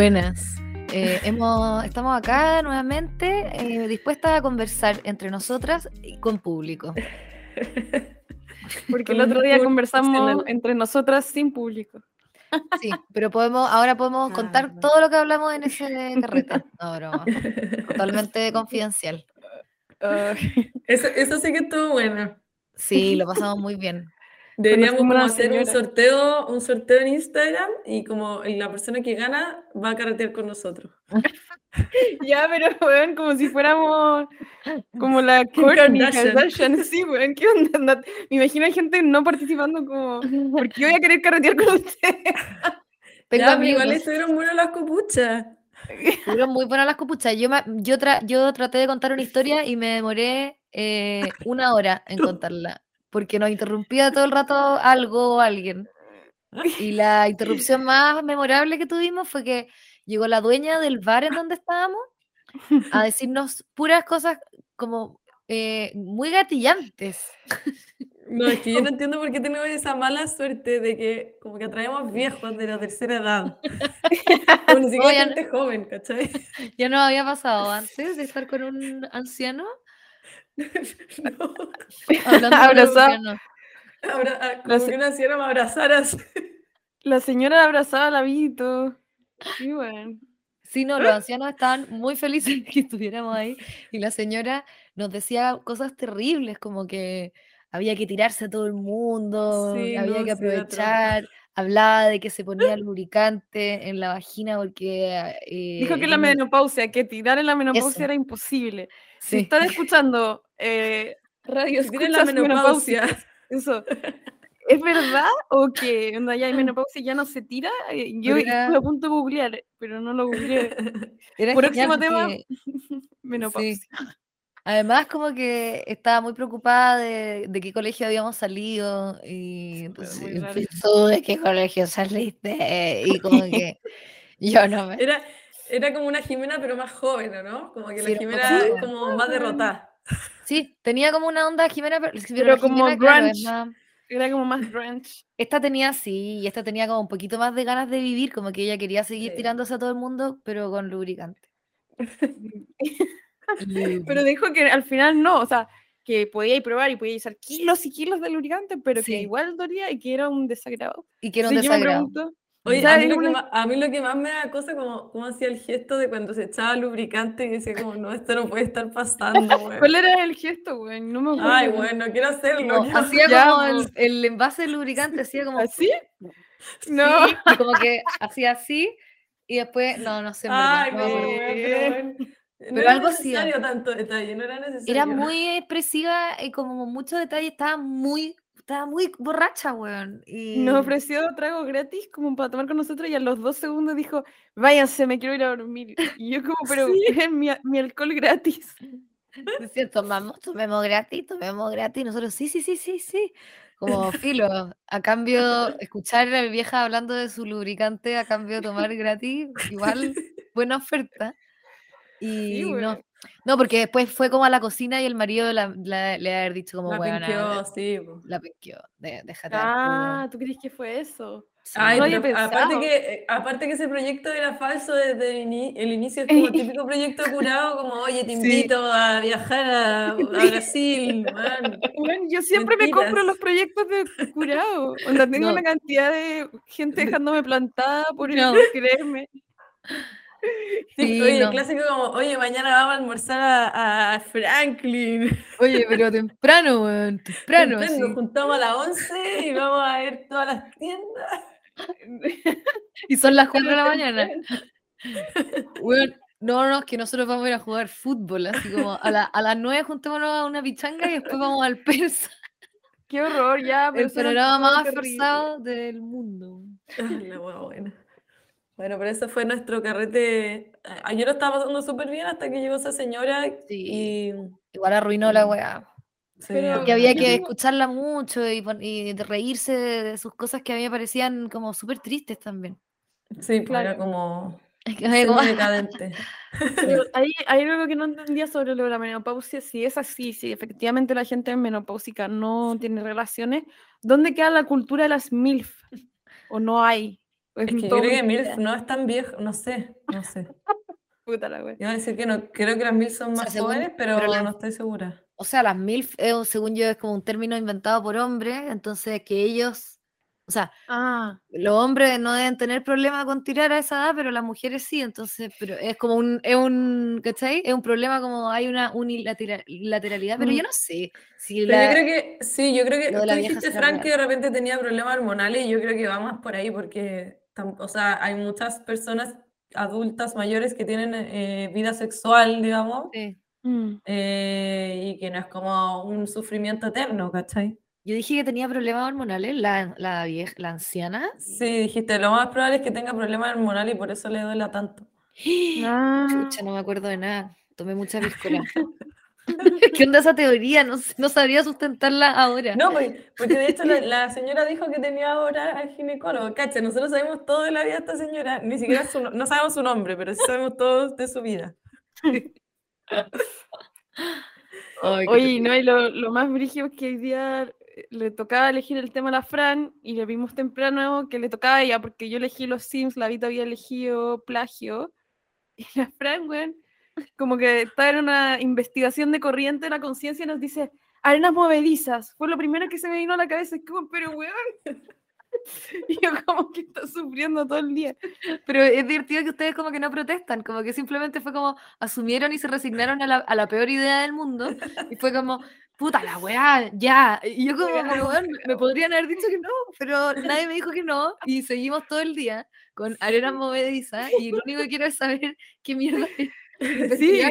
Buenas. Eh, hemos, estamos acá nuevamente eh, dispuestas a conversar entre nosotras y con público. Porque el otro día conversamos entre nosotras sin público. Sí, pero podemos, ahora podemos contar todo lo que hablamos en ese carrete. No, broma. Totalmente confidencial. eso, eso sí que estuvo bueno. Sí, lo pasamos muy bien. Deberíamos como hacer un sorteo, un sorteo en Instagram y como la persona que gana va a carretear con nosotros. ya, pero weón, como si fuéramos como la Kardashian. Sí, weón, ¿qué onda? Me imagino a gente no participando como, porque yo voy a querer carretear con usted. Pero ya, igual estuvieron buenas las copuchas. Estuvieron muy buenas las copuchas. Yo, yo, yo traté de contar una historia y me demoré eh, una hora en contarla porque nos interrumpía todo el rato algo o alguien. Y la interrupción más memorable que tuvimos fue que llegó la dueña del bar en donde estábamos a decirnos puras cosas como eh, muy gatillantes. No, es que yo no entiendo por qué tenemos esa mala suerte de que como que atraemos viejos de la tercera edad. Como ni siquiera gente joven, ¿cachai? Ya no había pasado antes de estar con un anciano no. Abrazar. Abra ah, como que una señora me. La señora abrazaba a Lavito. Sí, bueno. Sí, no, los ancianos estaban muy felices que estuviéramos ahí y la señora nos decía cosas terribles, como que había que tirarse a todo el mundo, había que aprovechar, hablaba de que se ponía lubricante en la vagina porque... Dijo que la menopausia, que tirar en la menopausia era imposible. Si están escuchando eh, radio, en la menopausia. Eso. ¿Es verdad o que cuando ya hay menopausia ya no se tira? Eh, yo estuve a punto de googlear, pero no lo googleé. Próximo tema, menopausia. Además, como que estaba muy preocupada de, de qué colegio habíamos salido y entonces de qué colegio saliste y como que yo no me... Era, era como una Jimena, pero más joven, ¿no? Como que la Jimena es como más derrotada. Sí, tenía como una onda Jimena, pero, pero como grunge. Era como más grunge. Esta tenía, sí, y esta tenía como un poquito más de ganas de vivir, como que ella quería seguir tirándose a todo el mundo, pero con lubricante. pero dijo que al final no, o sea, que podía ir probar y podía usar kilos y kilos de lubricante, pero que igual dolía y que era un desagrado. Y que era un desagrado. Oye, a mí, lo que más, a mí, lo que más, me da cosa como cómo hacía el gesto de cuando se echaba lubricante y decía como, no, esto no puede estar pasando, güey. ¿Cuál era el gesto, güey? No me acuerdo. Ay, bueno, quiero hacerlo. hacía como el, el, envase de lubricante, hacía como... ¿Así? No. como que hacía así y después, no, no sé. Ay, no, pero, pero algo así. tanto detalle, no era necesario. Era muy expresiva y como mucho detalle, estaba muy estaba muy borracha, weón. Y... Nos ofreció trago gratis como para tomar con nosotros y a los dos segundos dijo, váyanse, me quiero ir a dormir. Y yo como, pero es mi, mi, alcohol gratis. Decía, tomamos, tomemos gratis, tomemos gratis. nosotros, sí, sí, sí, sí, sí. Como filo, a cambio, escuchar a mi vieja hablando de su lubricante a cambio de tomar gratis, igual, buena oferta. Y no, no, porque después fue como a la cocina y el marido la, le haber dicho como, la bueno, sí. La pinqueó, déjate. Ah, ¿tú crees que fue eso? Ay, aparte, que, aparte que ese proyecto era falso desde el, inicio, es como el típico proyecto curado, como, oye, te invito a viajar a, Brasil. Bueno, yo siempre me compro los proyectos de curado. Cuando tengo una cantidad de gente dejándome plantada por no. creerme. Sí, oye, el clásico como, oye, mañana vamos a almorzar a, Franklin. Oye, pero temprano, weón, temprano. Nos juntamos a las 11 y vamos a ver todas las tiendas. y son las 4 de la mañana. Bueno, no, no, es que nosotros vamos a ir a jugar fútbol, así como a, la, a las 9 juntémonos a una pichanga y después vamos al persa. Qué horror, ya. El programa más forzado del mundo. La buena. Bueno, pero ese fue nuestro carrete. Ayer lo estaba pasando súper bien hasta que llegó esa señora y... Igual arruinó la weá. Porque había que escucharla mucho y, y, reírse de sus cosas que a mí me parecían como súper tristes también. Sí, claro, como... como decadente. hay, hay, algo que no entendía sobre lo de la menopausia. Si es así, si efectivamente la gente menopáusica no tiene relaciones, ¿dónde queda la cultura de las MILF? ¿O no hay? Es, que yo creo que MILF no es tan viejo, no sé, no sé. Puta la wea. Iba a decir que no, creo que las MILF son más jóvenes, pero, no estoy segura. O sea, las MILF, según yo, es como un término inventado por hombres, entonces que ellos o sea, ah. los hombres no deben tener problema con tirar a esa edad, pero las mujeres sí, entonces, pero es como un, es un, ¿cachai? Es un problema como hay una unilateralidad, pero yo mm. no sé si pero yo creo que, sí, yo creo que tú dijiste, Frank, que de repente tenía problemas hormonales y yo creo que va más por ahí porque, o sea, hay muchas personas adultas mayores que tienen eh, vida sexual, digamos, mm. eh, y que no es como un sufrimiento eterno, ¿cachai? Yo dije que tenía problemas hormonales, la, la, vieja, la anciana. Sí, dijiste, lo más probable es que tenga problemas hormonales y por eso le duela tanto. Ah. no me acuerdo de nada. Tomé mucha piscola. ¿Qué onda esa teoría? No, no sabría sustentarla ahora. No, pues, porque de hecho la, señora dijo que tenía ahora al ginecólogo. Cacha, nosotros sabemos todo de la vida de esta señora. Ni siquiera su, no sabemos su nombre, pero sí sabemos todo de su vida. Oye, no, y lo, lo más brígido es que hoy día le tocaba elegir el tema a la Fran y le vimos temprano que le tocaba a ella porque yo elegí los Sims, la Vita había elegido plagio y la Fran, güey, como que está en una investigación de corriente de la conciencia y nos dice arenas movedizas, fue lo primero que se me vino a la cabeza, es como, pero weón, y yo como que está sufriendo todo el día. Pero es divertido que ustedes como que no protestan, como que simplemente fue como asumieron y se resignaron a la, a la peor idea del mundo y fue como, puta la weá, ya. Y yo como, me podrían haber dicho que no, pero nadie me dijo que no. Y seguimos todo el día con arena movediza y lo único que quiero es saber qué mierda Sí,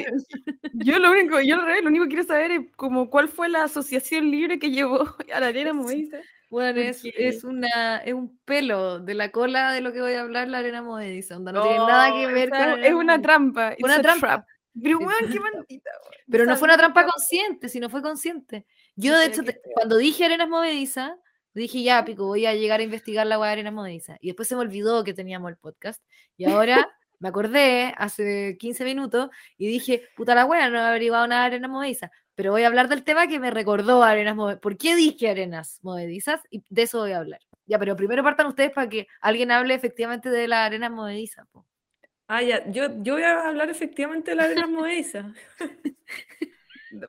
yo lo único, yo lo único que quiero saber es como cuál fue la asociación libre que llevó a la arena movediza. Bueno, es, es, una, es un pelo de la cola de lo que voy a hablar la arena movediza, no tiene nada que ver con... Es una trampa. Una trampa. Pero, qué maldita. Pero no fue una trampa consciente, sino fue consciente. Yo, de hecho, cuando dije arenas movedizas, dije, ya, pico, voy a llegar a investigar la web de arenas movedizas. Y después se me olvidó que teníamos el podcast. Y ahora me acordé hace 15 minutos y dije, puta la wea, no he averiguado nada de arenas movedizas. Pero voy a hablar del tema que me recordó arenas movedizas. ¿Por qué dije arenas movedizas? Y de eso voy a hablar. Ya, pero primero partan ustedes para que alguien hable efectivamente de las arenas movedizas. Ah, ya, yo, yo voy a hablar efectivamente de la arena movediza.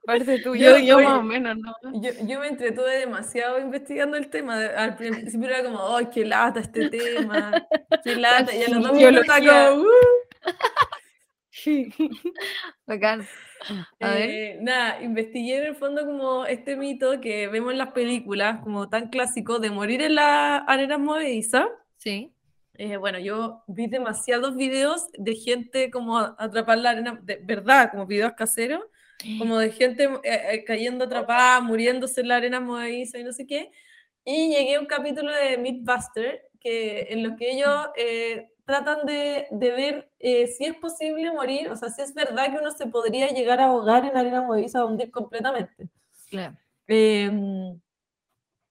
Parece tú, yo, yo, más o menos, ¿no? Yo, yo, me entretuve demasiado investigando el tema. Al principio era como, ¡ay, qué lata este tema! ¡Qué lata! Y a los dos minutos como, ¡uh! Bacán. A eh, Nada, investigué en el fondo como este mito que vemos en las películas, como tan clásico, de morir en la arena movediza. Sí. Eh, bueno, yo vi demasiados videos de gente como atrapar la arena, de verdad, como videos caseros, como de gente eh, eh, cayendo atrapada, muriéndose en la arena movediza y no sé qué. Y llegué a un capítulo de Mythbuster que, en lo que ellos tratan de, de ver si es posible morir, o sea, si es verdad que uno se podría llegar a ahogar en la arena movediza, a hundir completamente. Claro. Em,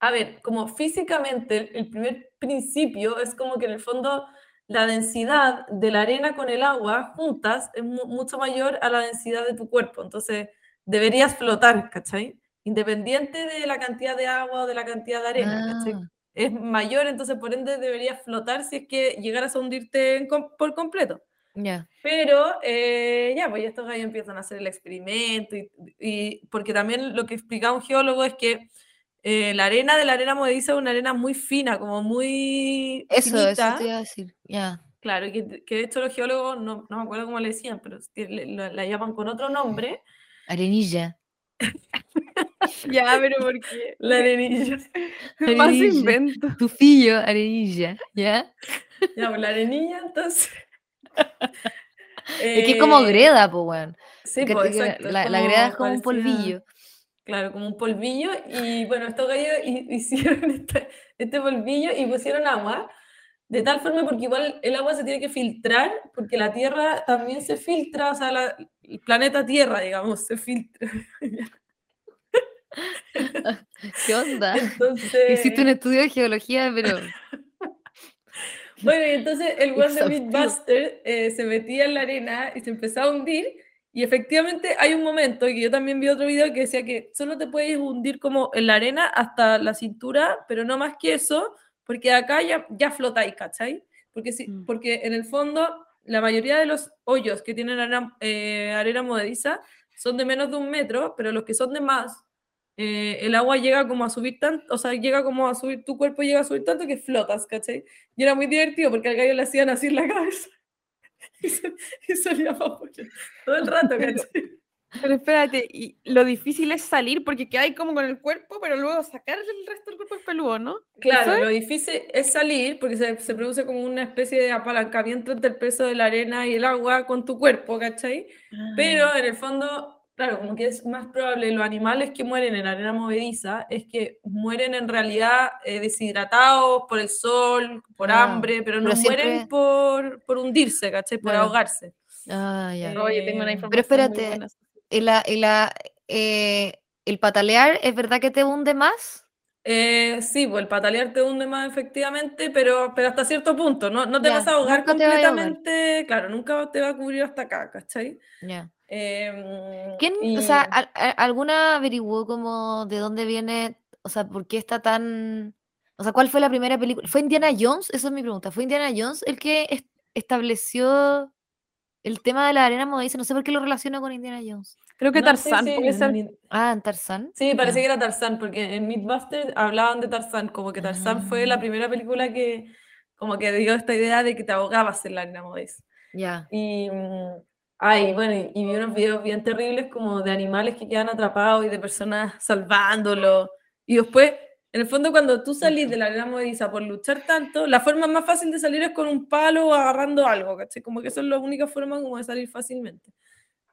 a ver, como físicamente el primer principio es como que en el fondo la densidad de la arena con el agua juntas es mucho mayor a la densidad de tu cuerpo. Entonces deberías flotar, ¿cachai? Independiente de la cantidad de agua o de la cantidad de arena, ¿cachai? Ah. Es mayor, entonces por ende deberías flotar si es que llegaras a hundirte por completo. Ya. Pero eh, ya, pues estos gallos empiezan a hacer el experimento y, y, porque también lo que explicaba un geólogo es que eh, la arena de la arena movediza es una arena muy fina, como muy. Eso, eso te iba a decir, ya. Claro, que, que, de hecho los geólogos, no, no, me acuerdo cómo le decían, pero la, llaman con otro nombre. Arenilla. ya, pero ¿por qué? La arenilla. Más invento. Tufillo, arenilla, ¿ya? Ya, pues la arenilla, entonces. es que es como eh, greda, pues, weón. Sí, pues, exacto. La, la, greda es como un polvillo. Claro, como un polvillo. Y bueno, estos gallos hicieron este, este, polvillo y pusieron agua. De tal forma, porque igual el agua se tiene que filtrar, porque la Tierra también se filtra, o sea, el planeta Tierra, digamos, se filtra. ¿Qué onda? Hiciste un estudio de geología, pero... bueno, y entonces el Wonder Mythbuster eh, se metía en la arena y se empezaba a hundir y efectivamente hay un momento, que yo también vi otro video que decía que solo te puedes hundir como en la arena hasta la cintura, pero no más que eso, porque acá ya, ya flotáis, ¿cachai? Porque, sí, Mm. porque en el fondo la mayoría de los hoyos que tienen arena, eh, arena son de menos de un metro, pero los que son de más, eh, el agua llega como a subir tanto, o sea, llega como a subir, tu cuerpo llega a subir tanto que flotas, ¿cachai? Y era muy divertido porque al gallo le hacían así en la cabeza y, salía vapor todo el rato, ¿cachai? Pero espérate, y lo difícil es salir porque quedáis como con el cuerpo, pero luego sacar el resto del cuerpo es peludo, ¿no? Claro, ¿Eso lo difícil es salir porque se, se produce como una especie de apalancamiento entre el peso de la arena y el agua con tu cuerpo, ¿cachai? Pero en el fondo, claro, como que es más probable los animales que mueren en arena movediza es que mueren en realidad eh, deshidratados por el sol, por Ah, hambre, pero no pero siempre- mueren por, por hundirse, ¿cachai? Por ahogarse. Ah, ya. Eh, Oye, tengo una Pero espérate, muy buena. ¿Y la, y la, eh, el patalear es verdad que te hunde más? Eh, sí, pues el patalear te hunde más efectivamente, pero, pero hasta cierto punto, no, no te Ya, vas a ahogar nunca te vas a ahogar. completamente, claro, nunca te va a cubrir hasta acá, ¿cachai? Ya. Em, ¿Quién, o y- sea, al- a- alguna averiguó como de dónde viene, o sea, por qué está tan, o sea, cuál fue la primera película? ¿Fue Indiana Jones? Esa es mi pregunta. ¿Fue Indiana Jones el que es- estableció el tema de la arena movediza? No sé por qué lo relaciono con Indiana Jones. Creo que no Tarzán ser. mi- Ah, en Tarzán. Sí, parece Ah. que era Tarzán, porque en Mythbusters hablaban de Tarzán, como que Tarzán fue la Ah. primera película que como que dio esta idea de que te ahogabas en la arena movediza. Ya. Y, mm, ay, bueno, y, y vi unos videos bien terribles como de animales que quedan atrapados y de personas salvándolo. Y después, en el fondo, cuando tú salís de la arena movediza por luchar tanto, la forma más fácil de salir es con un palo o agarrando algo, ¿cachai? Como que esa es la única forma como de salir fácilmente.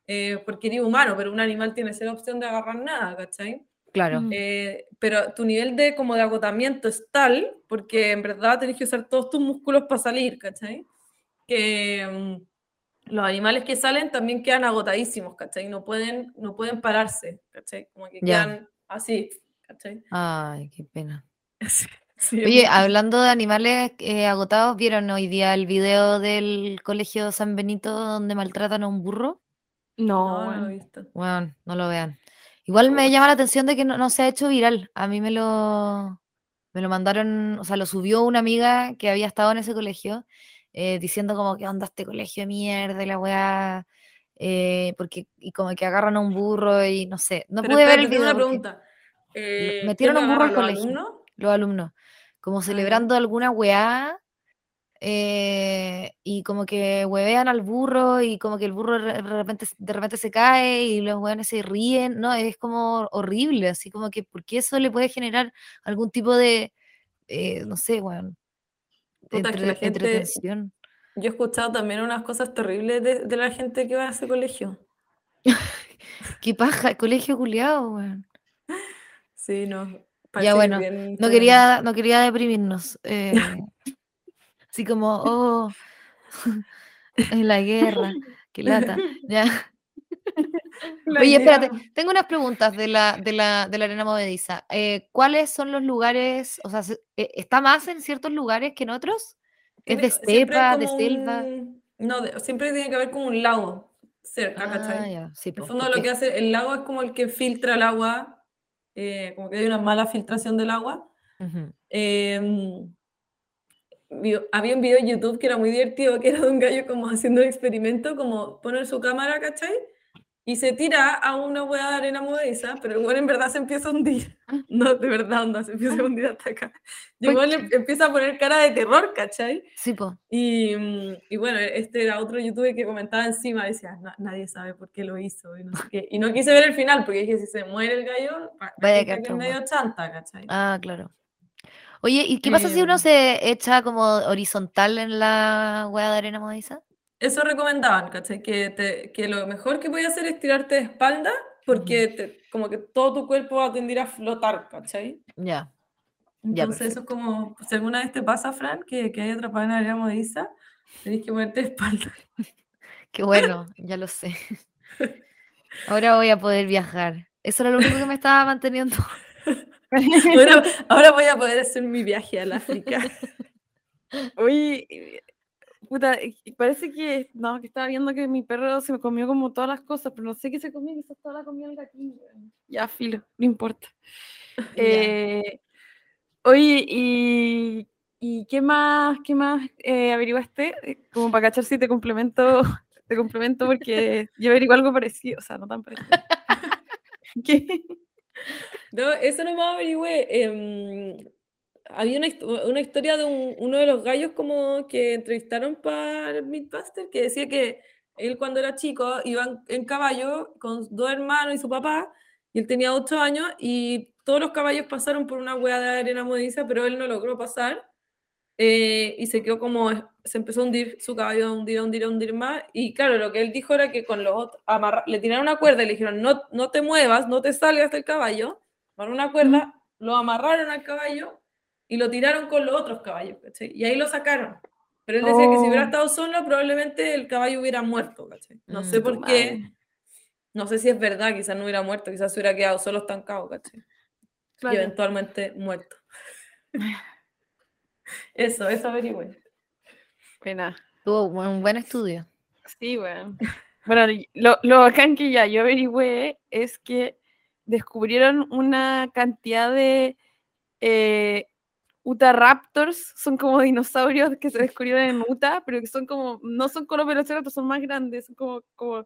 Eh, porque eres humano, pero un animal tiene cero opción de agarrar nada, ¿cachai? Claro. Mm. Eh, pero tu nivel de, como de agotamiento es tal, porque en verdad tenés que usar todos tus músculos para salir, ¿cachai? Que mm, los animales que salen también quedan agotadísimos, ¿cachai? No pueden, no pueden pararse, ¿cachai? Como que Ya. quedan así, ¿cachai? Ay, qué pena. Sí, sí, es Oye, hablando de animales eh, agotados, ¿vieron hoy día el video del Colegio San Benito donde maltratan a un burro? No, No, no lo he visto. Bueno, no lo vean. Igual me llama la atención de que no, no se ha hecho viral. A mí me lo, me lo mandaron, o sea, lo subió una amiga que había estado en ese colegio, eh, diciendo como que onda este colegio de mierda y la weá, eh, porque, y como que agarran a un burro y no sé. No Pero pude ver espérate, el video una pregunta. Eh, metieron ¿quién un burro al colegio. alumnos? los alumnos, como celebrando alguna weá. eh, y como que huevean al burro y como que el burro de repente, de repente se cae y los weones se ríen, no, es como horrible, así como que porque eso le puede generar algún tipo de, eh, no sé, de Puta, es que entre- la gente- entretención. Yo he escuchado también unas cosas terribles de, de la gente que va a ese colegio. Qué paja, el colegio culiado, weón. Sí, no. Ya bueno, bien no quería, no quería deprimirnos. eh, así como, oh, en la guerra, qué lata. Ya. Oye, espérate, tengo unas preguntas de la, de la, de la arena movediza. Eh, ¿cuáles son los lugares, o sea, se- eh, está más en ciertos lugares que en otros? ¿Es de estepa, de selva? un- No, de- siempre tiene que haber como un lago cerca, Ah, ¿cachai? ya, sí, En po, el fondo lo que hace, el lago es como el que filtra el agua, eh, como que hay una mala filtración del agua. Ujú. Em, vi- había un video en YouTube que era muy divertido, que era de un gallo como haciendo un experimento, como poner su cámara, ¿cachai? Y se tira a una hueá de arena movediza, pero igual en verdad se empieza a hundir. No, de verdad, onda, se empieza a hundir hasta acá. Y ¿Por igual em- empieza a poner cara de terror, ¿cachai? Sí, po. Y, mm, y bueno, este era otro youtuber que comentaba encima, decía, "Na- nadie sabe por qué lo hizo, y no sé qué. Y no quise ver el final, porque dije, si se muere el gallo, Vaya que es medio chanta, ¿cachai? Ah, claro. Oye, ¿y qué pasa si uno Em. se echa como horizontal en la hueá de arena movediza? Eso recomendaban, ¿cachai? Que, te- que lo mejor que podías hacer es tirarte de espalda, porque te- como que todo tu cuerpo va a tender a flotar, ¿cachai? Ya. Ya, Entonces eso es como, si alguna vez te pasa, Fran, que, que hay atrapada en la arena movediza, tenés que ponerte de espalda. Qué bueno, ya lo sé. Ahora voy a poder viajar. Eso era lo único que me estaba manteniendo. Ahora, ahora voy a poder hacer mi viaje al África. Eh, puta, parece que, no, que estaba viendo que mi perro se me comió como todas las cosas, pero no sé qué se comió, quizás toda la comió el gatillo. Ya, filo, no importa. Eh, oye, y ¿Y qué más, qué más eh, averiguaste? Eh, Como para cachar si te complemento, te complemento porque yo averiguo algo parecido, o sea, no tan parecido. ¿Qué? No, eso no me averigüé. em, había una, una historia de un- uno de los gallos como que entrevistaron para el Mythbuster que decía que él cuando era chico iba en, caballo con dos hermanos y su papá y él tenía ocho años y todos los caballos pasaron por una hueá de arena movediza pero él no logró pasar eh, y se quedó como, se empezó a hundir su caballo, a hundir, a hundir, a hundir más. Y claro, lo que él dijo era que con los otros, le tiraron una cuerda y le dijeron, no, no te muevas, no te salgas del caballo. Amarraron una cuerda, lo amarraron al caballo y lo tiraron con los otros caballos, ¿cachai? Y ahí lo sacaron. Pero él decía que si hubiera Oh. estado solo, probablemente el caballo hubiera muerto, ¿cachai? No sé Mm, por tu qué, madre. no sé si es verdad, quizás no hubiera muerto, quizás se hubiera quedado solo estancado, ¿cachai? Y eventualmente muerto. Eso, eso averigüé. Pena. Tuvo un buen estudio. Sí, bueno. Bueno, lo, lo bacán que ya yo averigüé es que descubrieron una cantidad de eh, Utahraptors, son como dinosaurios que se descubrieron en Utah, pero que son como, no son como los velociraptors, son más grandes, son como, como,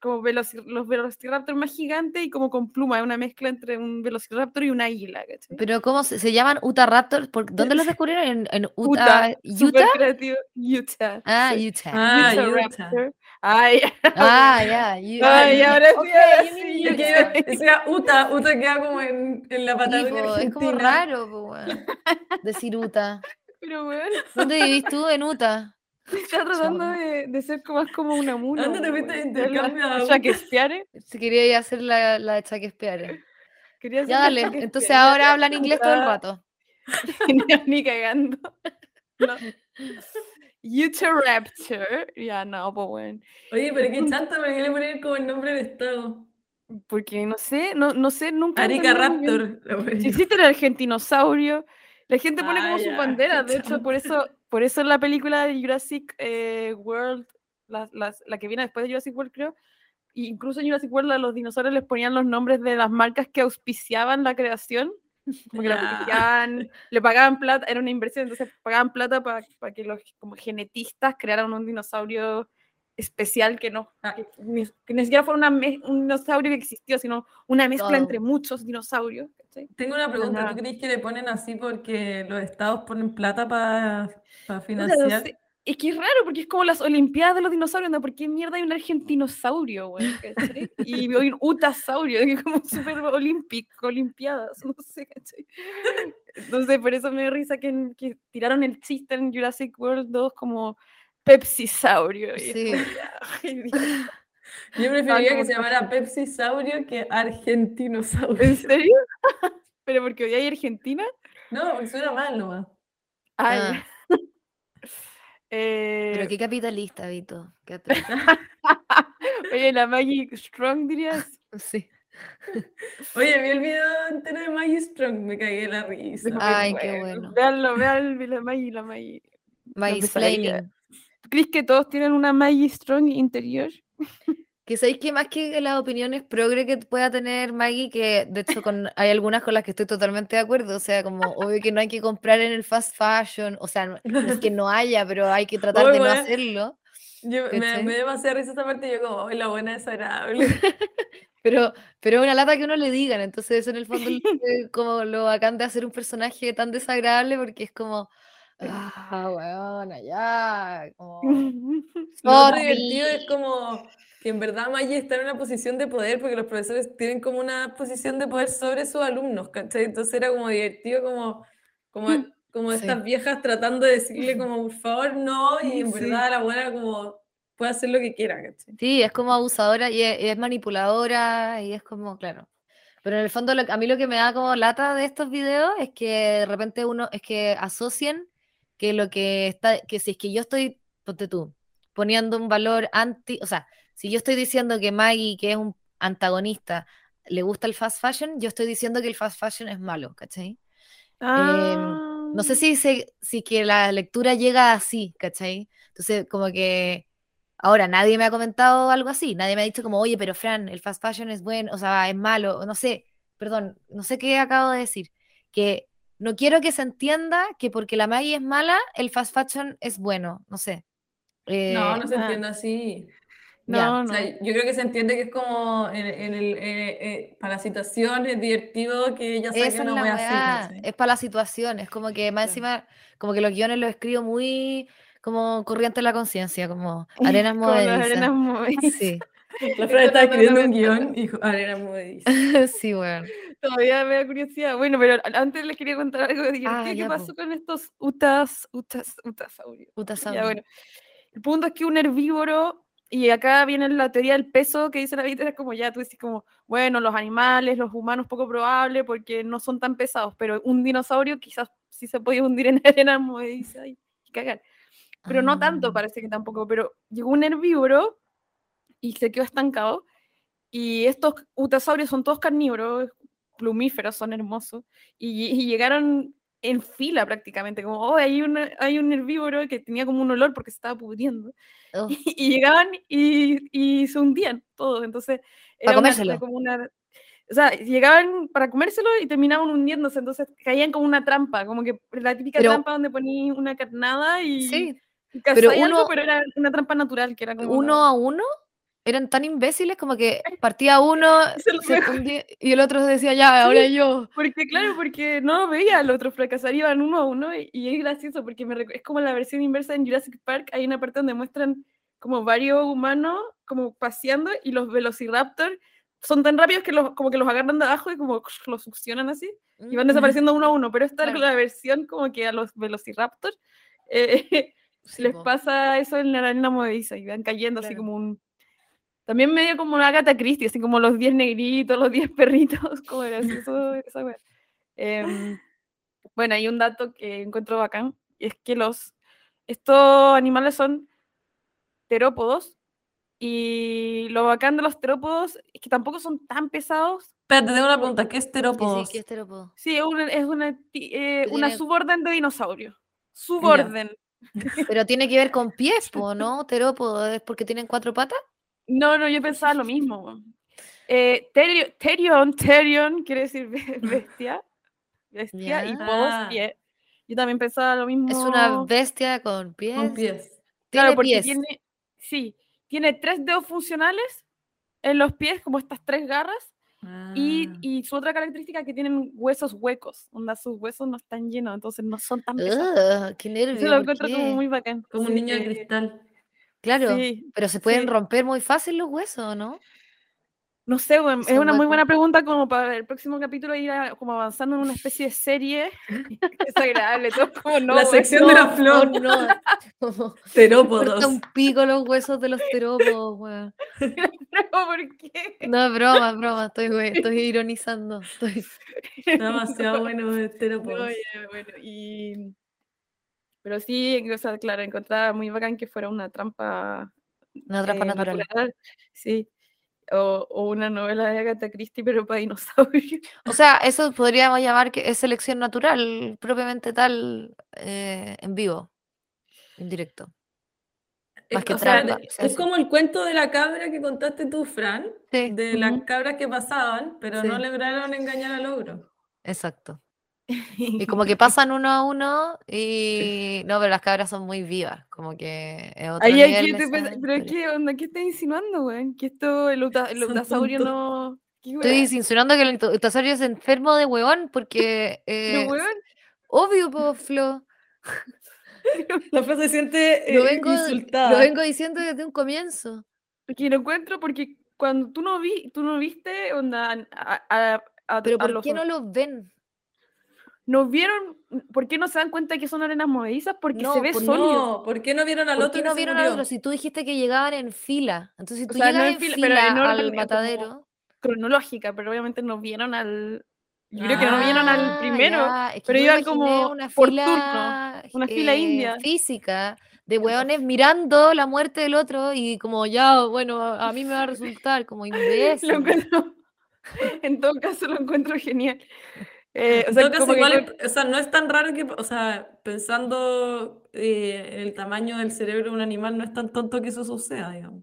como veloci- los velociraptors más gigantes y como con pluma, es una mezcla entre un velociraptor y un águila, ¿cachai? Pero ¿cómo se, se llaman Utah Raptors? ¿Por, ¿Dónde los descubrieron? ¿En, en Utah? Utah, ¿Utah? Utah. Ah, sí. Utah. Ah, Utah Utah. Raptor. Ay, Ah, ya. Ay, ahora sí, Ok, ahora you sí, Yo Utah. que decía Uta, Uta queda como en, en la Sí, Patagonia po, es como raro po, decir Utah. Pero bueno, ¿Dónde vivís tú? En Utah. está tratando de, de ser como, más como una mula. ¿Dónde te de intercambio? Shakespeare. Si quería ir a hacer la, la de Shakespeare. Quería Ya dale. Entonces ahora hablan inglés todo el Ah, rato. Ni cagando. No. Rapture. Ya, no, pues bueno. Oye, pero qué chanta, ¿por qué le ponen como el nombre del estado? Porque no sé, no, no sé, nunca. Arica. Raptor. Si existe el argentinosaurio, la gente pone Ah, como ya, banderas. qué De hecho, por eso, por eso en la película de Jurassic eh, World, la, las- la que viene después de Jurassic World, creo, incluso en Jurassic World a los dinosaurios les ponían los nombres de las marcas que auspiciaban la creación. Como que la publicaban, le pagaban plata, era una inversión, entonces pagaban plata para que los como genetistas crearan un dinosaurio especial que no, Ah. que, que ni siquiera fuera una un dinosaurio que existió, sino una mezcla Todo. entre muchos dinosaurios. Tengo una pregunta. ¿tú crees que le ponen así porque los estados ponen plata para no financiar? sé, Es que es raro, porque es como las Olimpiadas de los dinosaurios, ¿no? ¿Por qué mierda hay un argentinosaurio, güey? ¿cachai? Y hay un utasaurio, que es como súper olímpico, olimpiadas, no sé, ¿cachai? Entonces, por eso me da risa que, que tiraron el chiste en Jurassic World 2 como Pepsisaurio. Sí. Yo preferiría que se llamara Pepsi Saurio que Argentinosaurio. ¿En serio? ¿Pero porque hoy hay Argentina? No, porque suena mal nomás. Ay. Ah, Eh, pero qué capitalista, Vito. Qué. Oye, la Maggie Strong dirías. Sí. Oye, vi el video entero de Maggie Strong, me cagué de la risa. Ay, qué bueno. Veanlo, vean la Maggie, la Maggie. Maggie. Flaming. ¿Tú crees que todos tienen una Maggie Strong interior? Que sabéis que más que las opiniones progre que pueda tener Maggie, que de hecho con, hay algunas con las que estoy totalmente de acuerdo, o sea, como obvio que no hay que comprar en el fast fashion, o sea, no, no es que no haya, pero hay que tratar de no hacerlo. Yo, me, me dio demasiada risa esa parte yo como, "Ay, la buena desagradable. Pero, pero es una lata que uno le digan, entonces eso en el fondo es como lo bacán de hacer un personaje tan desagradable porque es como, ah, weón, ya, como, sorry. divertido es como que en verdad Maggie está en una posición de poder porque los profesores tienen como una posición de poder sobre sus alumnos, ¿cachai? Entonces era como divertido como, como, como Sí. estas viejas tratando de decirle como, por favor, no, y en Sí. verdad la buena como puede hacer lo que quiera, ¿cachai? Sí, es como abusadora y es, es manipuladora y es como, claro. Pero en el fondo lo- a mí lo que me da como lata de estos videos es que de repente uno, es que asocian que lo que está, que si es que yo estoy, ponte tú, poniendo un valor anti, o sea, si yo estoy diciendo que Maggie, que es un antagonista, le gusta el fast fashion, yo estoy diciendo que el fast fashion es malo, ¿cachai? Ah. No sé si, se, si que la lectura llega así, ¿cachai? Entonces, como que ahora nadie me ha comentado algo así, nadie me ha dicho como, oye, pero Fran, el fast fashion es bueno, o sea, es malo, no sé, perdón, no sé qué acabo de decir, que no quiero que se entienda que porque la Maggie es mala, el fast fashion es bueno, no sé. no, Eh, no se ah. entiende así. No, Ya, O no. sea, yo creo que se entiende que es como en, en el, eh, eh, para la situación es divertido que ella saque Esa es una la wea así. es para la situación, es como que más Claro. encima, como que los guiones los escribo muy como corriente en la conciencia, como arenas movedizas. arenas movedizas. Sí, La Fran estaba de escribiendo un guion y dijo, ah, era movediza. sí, bueno. Todavía me da curiosidad. Bueno, pero antes les quería contar algo divertido. Ah, ¿Qué ya, pasó po. con estos utas, utas, utasaurios? Ya, saurio. bueno. El punto es que un herbívoro, y acá viene la teoría del peso que dice la vida, es como ya tú decís como, bueno, los animales, los humanos poco probable porque no son tan pesados, pero un dinosaurio quizás sí se podía hundir en arena movediza y, y cagar. Pero no tanto, Ah. parece que tampoco, pero llegó un herbívoro y se quedó estancado. Y estos utasaurios son todos carnívoros, plumíferos, son hermosos. Y, y llegaron en fila prácticamente, como, oh, hay, una- hay un herbívoro que tenía como un olor porque se estaba pudriendo. Oh, Y, llegaban y, y se hundían todos. Entonces, era una- comérselo. como una... O sea, llegaban para comérselo y terminaban hundiéndose, entonces caían como una trampa, como que la típica Pero- trampa donde poní una carnada y, sí, y pero cazáis algo, uno- pero era una trampa natural, que era como uno a uno eran tan imbéciles como que partía uno se y el otro decía, ya, ahora yo. Porque, claro, porque no veía al otro fracasar, iban uno a uno y, y es gracioso porque me es como la versión inversa en Jurassic Park. Hay una parte donde muestran como varios humanos como paseando y los velociraptor son tan rápidos que los, como que los agarran de abajo y como los succionan así y van desapareciendo uno a uno. Pero esta Claro. es la versión como que a los velociraptor eh, sí, les po. pasa eso en la arena movediza y van cayendo así como un... También medio como una Agatha Christie, así como los 10 negritos, los 10 perritos, como gracioso esa wea. Em, bueno, hay un dato que encuentro bacán, y es que los, estos animales son terópodos, y lo bacán de los terópodos es que tampoco son tan pesados. Espérate, tengo una pregunta. ¿Qué es Sí, terópodos? sí, que este lo puedo. Sí, es una, es una, ti- eh, una tiene- suborden de dinosaurio. Suborden. Pero tiene que ver con pies, ¿no? Terópodo, ¿es porque tienen cuatro patas? No, no, yo pensaba lo mismo. Eh, terio- terion, terion quiere decir be- bestia. Bestia y Ya. podos, pie. Yo también pensaba lo mismo. Es una bestia con pies. Con pies. Claro, porque pies. tiene, sí, tiene tres dedos funcionales en los pies, como estas tres garras, y, Ah. y su otra característica es que tienen huesos huecos, onda sus huesos no están llenos, entonces no son tan pesados. Ugh, qué Eso nervio. lo ¿por encuentro como muy bacán. Como un Sí, niño de cristal. Claro, sí, pero se pueden sí. romper muy fácil los huesos, ¿no? No sé, weón, es una muy buena pregunta como para el próximo capítulo ir a- como avanzando en una especie de serie. es agradable, todo como no. la sección de la No, flor. no, no. Corta Terópodos. un pico los huesos de los terópodos, weón. no, ¿por qué? No, broma, broma, estoy, we- estoy ironizando. Estoy... Demasiado bueno de No, terópodos. ya, bueno, y... Pero sí, o sea, claro, encontraba muy bacán que fuera una trampa Una trampa eh, natural. Sí. O, o una novela de Agatha Christie, pero para dinosaurios. O sea, eso podríamos llamar que es selección natural, propiamente tal, eh, en vivo, en directo. Más Es, que o trampa, como el cuento de la cabra que contaste tú, Fran, Sí, de las cabras que pasaban, pero no lograron engañar al ogro. exacto. Y como que pasan uno a uno y... No, pero las cabras son muy vivas, como que es otro Ay. Pero es que, onda, ¿qué estás insinuando, güey? Que esto, el, uta- el utasaurio no... ¿Qué Estoy insinuando que el utasaurio es enfermo de huevón porque... Eh, obvio, po, Flo. La Fran se siente Lo eh, vengo, insultada. lo vengo diciendo desde un comienzo. que lo encuentro porque cuando tú no vi, tú no viste, onda, a, a- a- Pero ¿por los qué no lo ven? ¿No vieron? ¿Por qué no se dan cuenta que son arenas movedizas? Porque No, se ve por- sólido. No, ¿por qué no vieron al ¿Por otro qué que no vieron al otro? Si tú dijiste que llegaban en fila. Entonces, si O tú sea, no llegas en en fila, fila, pero orden, al matadero. Cronológica, pero obviamente no vieron al. Yo creo que no vieron al Ah, primero. ya, es que pero iban como una por fila, una fila eh, india. física de hueones mirando la muerte del otro y como ya, bueno, a mí me va a resultar como Lo imbécil. encuentro- en todo caso, lo encuentro genial. Eh, o sea, caso, como que igual, es- o sea, no es tan raro que, o sea, pensando eh, en el tamaño del cerebro de un animal, no es tan tonto que eso suceda, digamos.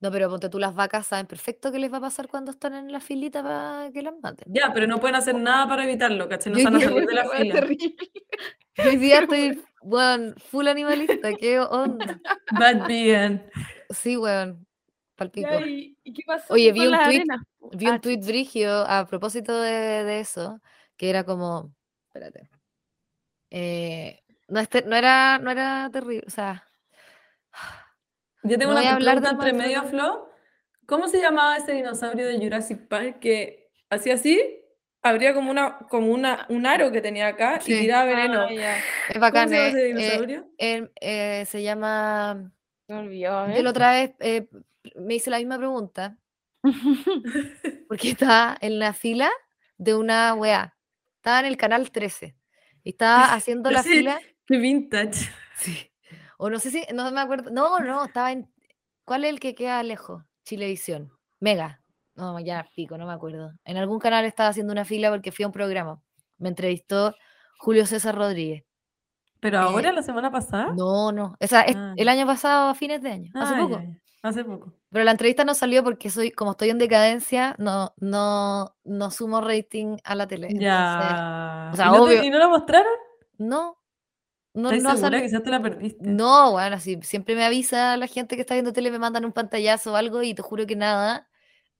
No, pero ponte tú, las vacas saben perfecto qué les va a pasar cuando están en la filita para que las maten. Ya, pero no pueden hacer nada para evitarlo, ¿cachai? No se van a salir de la fila. terrible. Hoy día estoy, weón, full animalista, qué onda. Bad bien. Sí, weón, palpico. ¿y, qué pasó Oye, vi un tuit- arenas? Vi un Ah, tuit brigio a propósito de, de eso, que era como, espérate, eh, no, este- no era, no era terrible, o sea, Yo tengo No una hablar pregunta entre medio. Flo. ¿Cómo se llamaba ese dinosaurio de Jurassic Park que hacía así? Habría como una, como una, un aro que tenía acá Sí. y tiraba veneno. ah, ya, es ¿Cómo bacán, se llama eh, ese eh, dinosaurio? él, eh, se llama, me olvidó, yo la otra vez eh, me hice la misma pregunta, porque estaba en la fila de una weá, estaba en el canal 13, y estaba haciendo la fila, Qué vintage. sí, o no sé si, no me acuerdo, no, no, estaba en, ¿cuál es el que queda lejos? Chilevisión, Mega, no, ya pico, no me acuerdo, en algún canal estaba haciendo una fila porque fui a un programa, me entrevistó Julio César Rodríguez, ¿Pero ahora, la semana pasada? no, no, o sea, Ah, el año pasado, a fines de año, hace Ah, poco. ya, ya. Hace poco. Pero la entrevista no salió porque soy, como estoy en decadencia, no, no, no sumo rating a la tele. Entonces, Ya. o sea, ¿Y, no te- obvio- ¿Y no la mostraron? no, no, ¿Estás no segura? Quizás te la perdiste. No, bueno, así siempre me avisa la gente que está viendo tele, me mandan un pantallazo o algo y te juro que nada.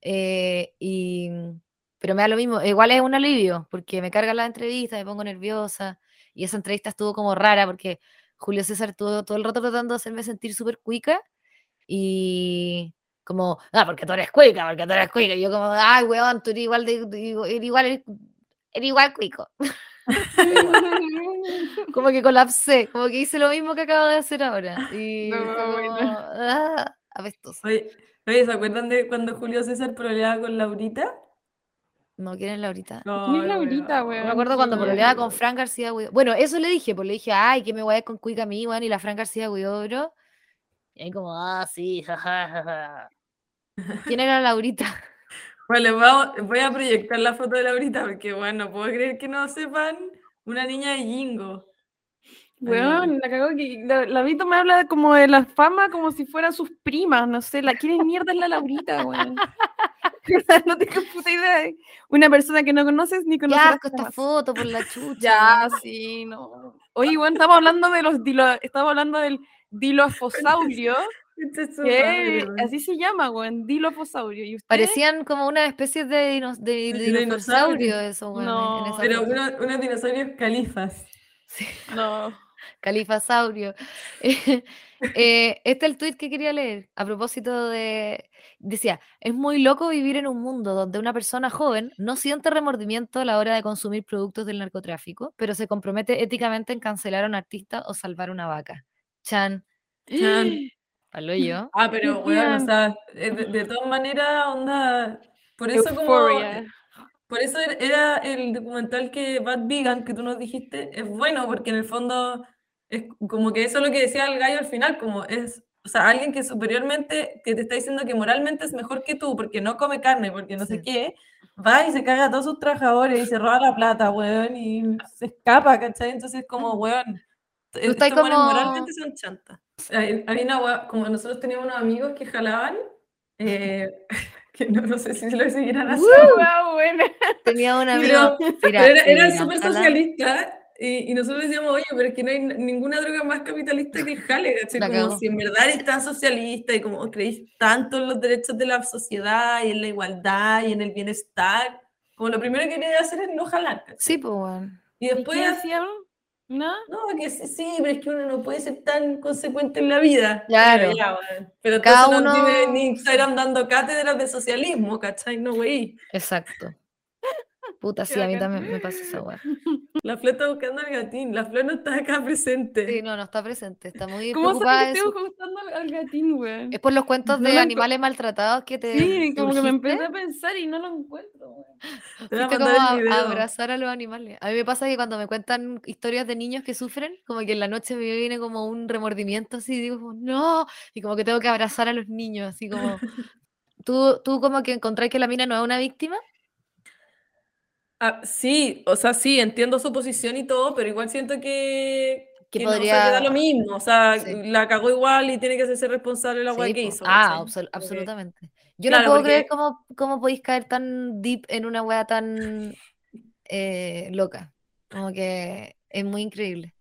eh, y, pero me da lo mismo. Igual es un alivio porque me cargan las entrevistas, me pongo nerviosa. Y esa entrevista estuvo como rara porque Julio César estuvo todo el rato tratando de hacerme sentir súper cuica y como, ah, porque tú eres cuica, porque tú eres cuica. Y yo como, ay, weón, tú eres igual de, eres igual, eres, eres igual cuico. Como que colapsé, como que hice lo mismo que acabo de hacer ahora. Y No, como, bueno. ah, apestoso. Oye, oye, ¿se acuerdan de cuando Julio César pololeaba con Laurita? No, ¿quién es Laurita? ¿Quién es Laurita, weón. Me acuerdo cuando weón. con Fran García Huidobro. Bueno, eso le dije, pues le dije, ay, que me voy a ir con Cuica a mí, weón, y la Fran García Huidobro. Y ahí como, ah, sí, jaja, jaja. ¿Quién era Laurita? Bueno, les vamos- voy a proyectar la foto de Laurita porque, bueno, no puedo creer que no sepan una niña de Jingo. Weón, la cagó que la, la Vito me habla como de la fama como si fueran sus primas, no sé, la quién mierda es la Laurita, weón. no tengo puta idea. Una persona que no conoces ni conoces. asco esta foto por la chucha. Ya, sí, no. Oye, weón, estamos hablando de los dilo, estamos hablando del dilofosaurio, que weón. así se llama, weón, dilofosaurio. ¿Y usted? Parecían como una especie de, dinos, de, dinosaurio. dinosaurio esos weones No, Pero uno- unos dinosaurios califas. No. Califasaurio. Eh, eh, este es el tweet que quería leer a propósito de. Decía: Es muy loco vivir en un mundo donde una persona joven no siente remordimiento a la hora de consumir productos del narcotráfico, pero se compromete éticamente en cancelar a un artista o salvar una vaca. Chan, Chan. palo yo. Ah, pero, weón, o sea, eh, de, de todas maneras, onda. Por eso, como. Euphoria. Por eso er- era el documental que Bad Vegan, que tú nos dijiste, es bueno, porque en el fondo es como que eso es lo que decía el gallo al final, como es, o sea, alguien que superiormente, que te está diciendo que moralmente es mejor que tú, porque no come carne, porque no sé Sí. qué, va y se caga a todos sus trabajadores y se roba la plata, weón, y se escapa, ¿cachai? Entonces, como, weón, estos como- moralmente son chantas. Hay, hay una wea- como nosotros teníamos unos amigos que jalaban, eh, que no, no sé si lo siguieran haciendo. Guau, buena. Tenía un Pero- amigo. Mira, Pero era, eran súper socialistas y, y nosotros decíamos, oye, pero es que no hay ninguna droga más capitalista que el jale, ¿cachai? Como cagó. si en verdad eres tan socialista y como creéis tanto en los derechos de la sociedad y en la igualdad y en el bienestar, como lo primero que quería hacer es no jalar, ¿cachai? Sí, pues, weón. Y ¿Y después, qué decían? ¿No? no, que sí, sí, pero es que uno no puede ser tan consecuente en la vida. Claro. Pero, ya, bueno. Pero Cada uno- tiene ni Instagram dando cátedras de socialismo, ¿cachai? No, güey. Exacto. Puta, sí, a mí también me pasa esa weá. La Flo está buscando al gatín, la Flo no está acá presente. Sí, no, no está presente. Está muy ¿Cómo preocupada su- estoy gustando al- gatín, weón? Es por los cuentos No de lo animales maltratados que te. Sí, como que me empecé a pensar y no lo encuentro, weón. Te a como abrazar a los animales. A mí me pasa que cuando me cuentan historias de niños que sufren, como que en la noche me viene como un remordimiento así, digo, como, no, y como que tengo que abrazar a los niños, así como, ¿tú, tú como que encontrás que la mina no es una víctima? Ah, sí, o sea, sí, entiendo su posición y todo, pero igual siento que, que que no, o sea, podría... que da lo mismo, o sea, Sí. la cagó igual y tiene que hacerse responsable la weá Sí, que po. hizo. Ah, que- absolutamente. Yo Claro, no puedo porque- creer cómo, cómo podéis caer tan deep en una wea tan eh, loca. Como que es muy increíble.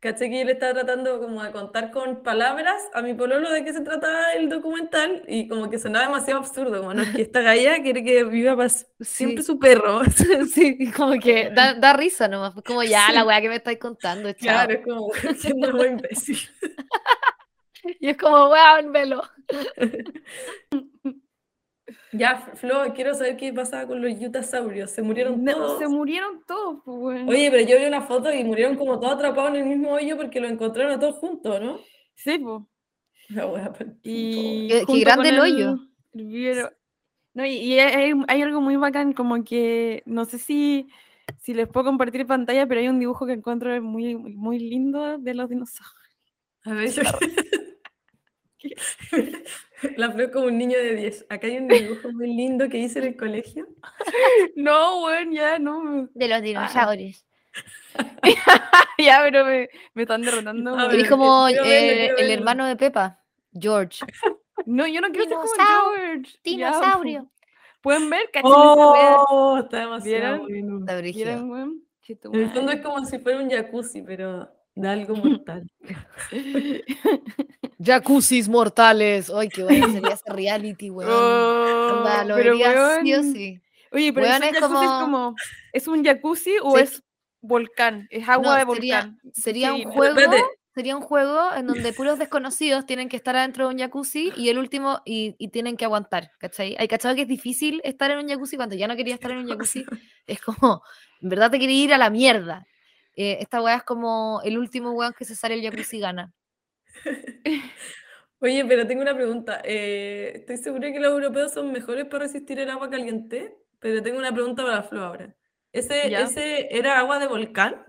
Caché que yo le estaba tratando como de contar con palabras a mi pololo de qué se trataba el documental y como que sonaba demasiado absurdo, como no es que esta galla quiere que viva para siempre Sí. su perro. Sí, como que da, da risa nomás. pues Como ya la Sí. wea que me estáis contando, chao. Claro, es como siendo muy imbécil. Y es como, weón, velo. Ya, Flo, quiero saber qué pasaba con los yutasaurios. Se murieron No, todos. se murieron todos, pues, weón. Oye, pero yo vi una foto y murieron como todos atrapados en el mismo hoyo porque lo encontraron a todos juntos, ¿no? Sí, pues. La wea, pero- Y Qué- grande el hoyo. el vivero- No, y, y hay, hay algo muy bacán, como que no sé si, si les puedo compartir pantalla, pero hay un dibujo que encuentro muy, muy lindo de los dinosaurios. A ver, La es como un niño de 10. Acá hay un dibujo muy lindo que hice en el colegio. No, weón, ya no. De los dinosaurios. ya, pero me, me están derrotando. A weón. ver, Eres como verlo, el hermano de Pepa, George. No, yo no quiero ser como George. Ya, Dinosaurio. ¿Pueden ver? Oh, está demasiado ¿Vieron? bueno. Está En el fondo es como si fuera un jacuzzi, pero de algo mortal. Jacuzzis mortales. Ay, qué bueno sería ese reality, weón. Oh, lo pero, sí o sí. Oye, pero Weón, ¿es, es jacuzzi es como-. ¿Es un jacuzzi o Sí. es volcán? Es agua No, de sería, volcán. sería Sí, un juego, espérate. sería un juego en donde puros desconocidos tienen que estar adentro de un jacuzzi y el último y, y tienen que aguantar, ¿cachai? Hay cachado que es difícil estar en un jacuzzi cuando ya no quería estar en un jacuzzi, es como, en verdad te quería ir a la mierda. Eh, esta weá es como el último weón que se sale el jacuzzi gana. Oye, pero tengo una pregunta. Eh, estoy segura que los europeos son mejores para resistir el agua caliente, pero tengo una pregunta para Flo ahora. ¿Ese, Ya. ese era agua de volcán?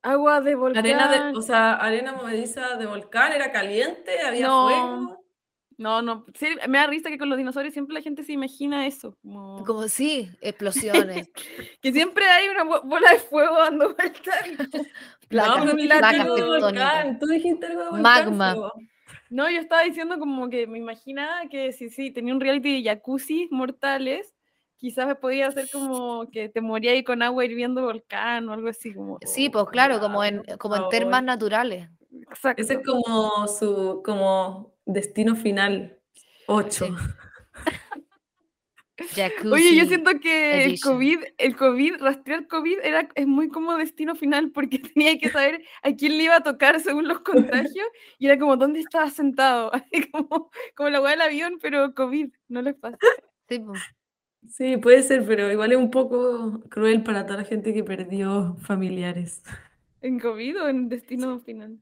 Agua de volcán. Arena de, o sea, arena movediza de volcán, ¿era caliente? ¿Había No. fuego? No, no. Sí, me da risa que con los dinosaurios siempre la gente se imagina eso. Como... Como sí, explosiones, Que siempre hay una bo- bola de fuego dando vueltas. placas, no, pero tú dijiste placas. Tú dijiste algo de volcán. Magma. No, yo estaba diciendo como que me imaginaba que si sí, tenía un reality de jacuzzi mortales, quizás me podía hacer como que te moría ahí con agua hirviendo volcán o algo así como. Sí, pues claro, como en, como en termas naturales. Exacto. Ese es como su como destino final. 8. Sí. Jacuzzi. Oye, yo siento que el. COVID, el COVID, rastrear COVID era, es muy como destino final porque tenía que saber a quién le iba a tocar según los contagios y era como, ¿dónde estaba sentado? Como, como la hueá del avión, pero COVID, no les pasa. Sí, pues. Sí, puede ser, pero igual es un poco cruel para toda la gente que perdió familiares. ¿En COVID o en destino final?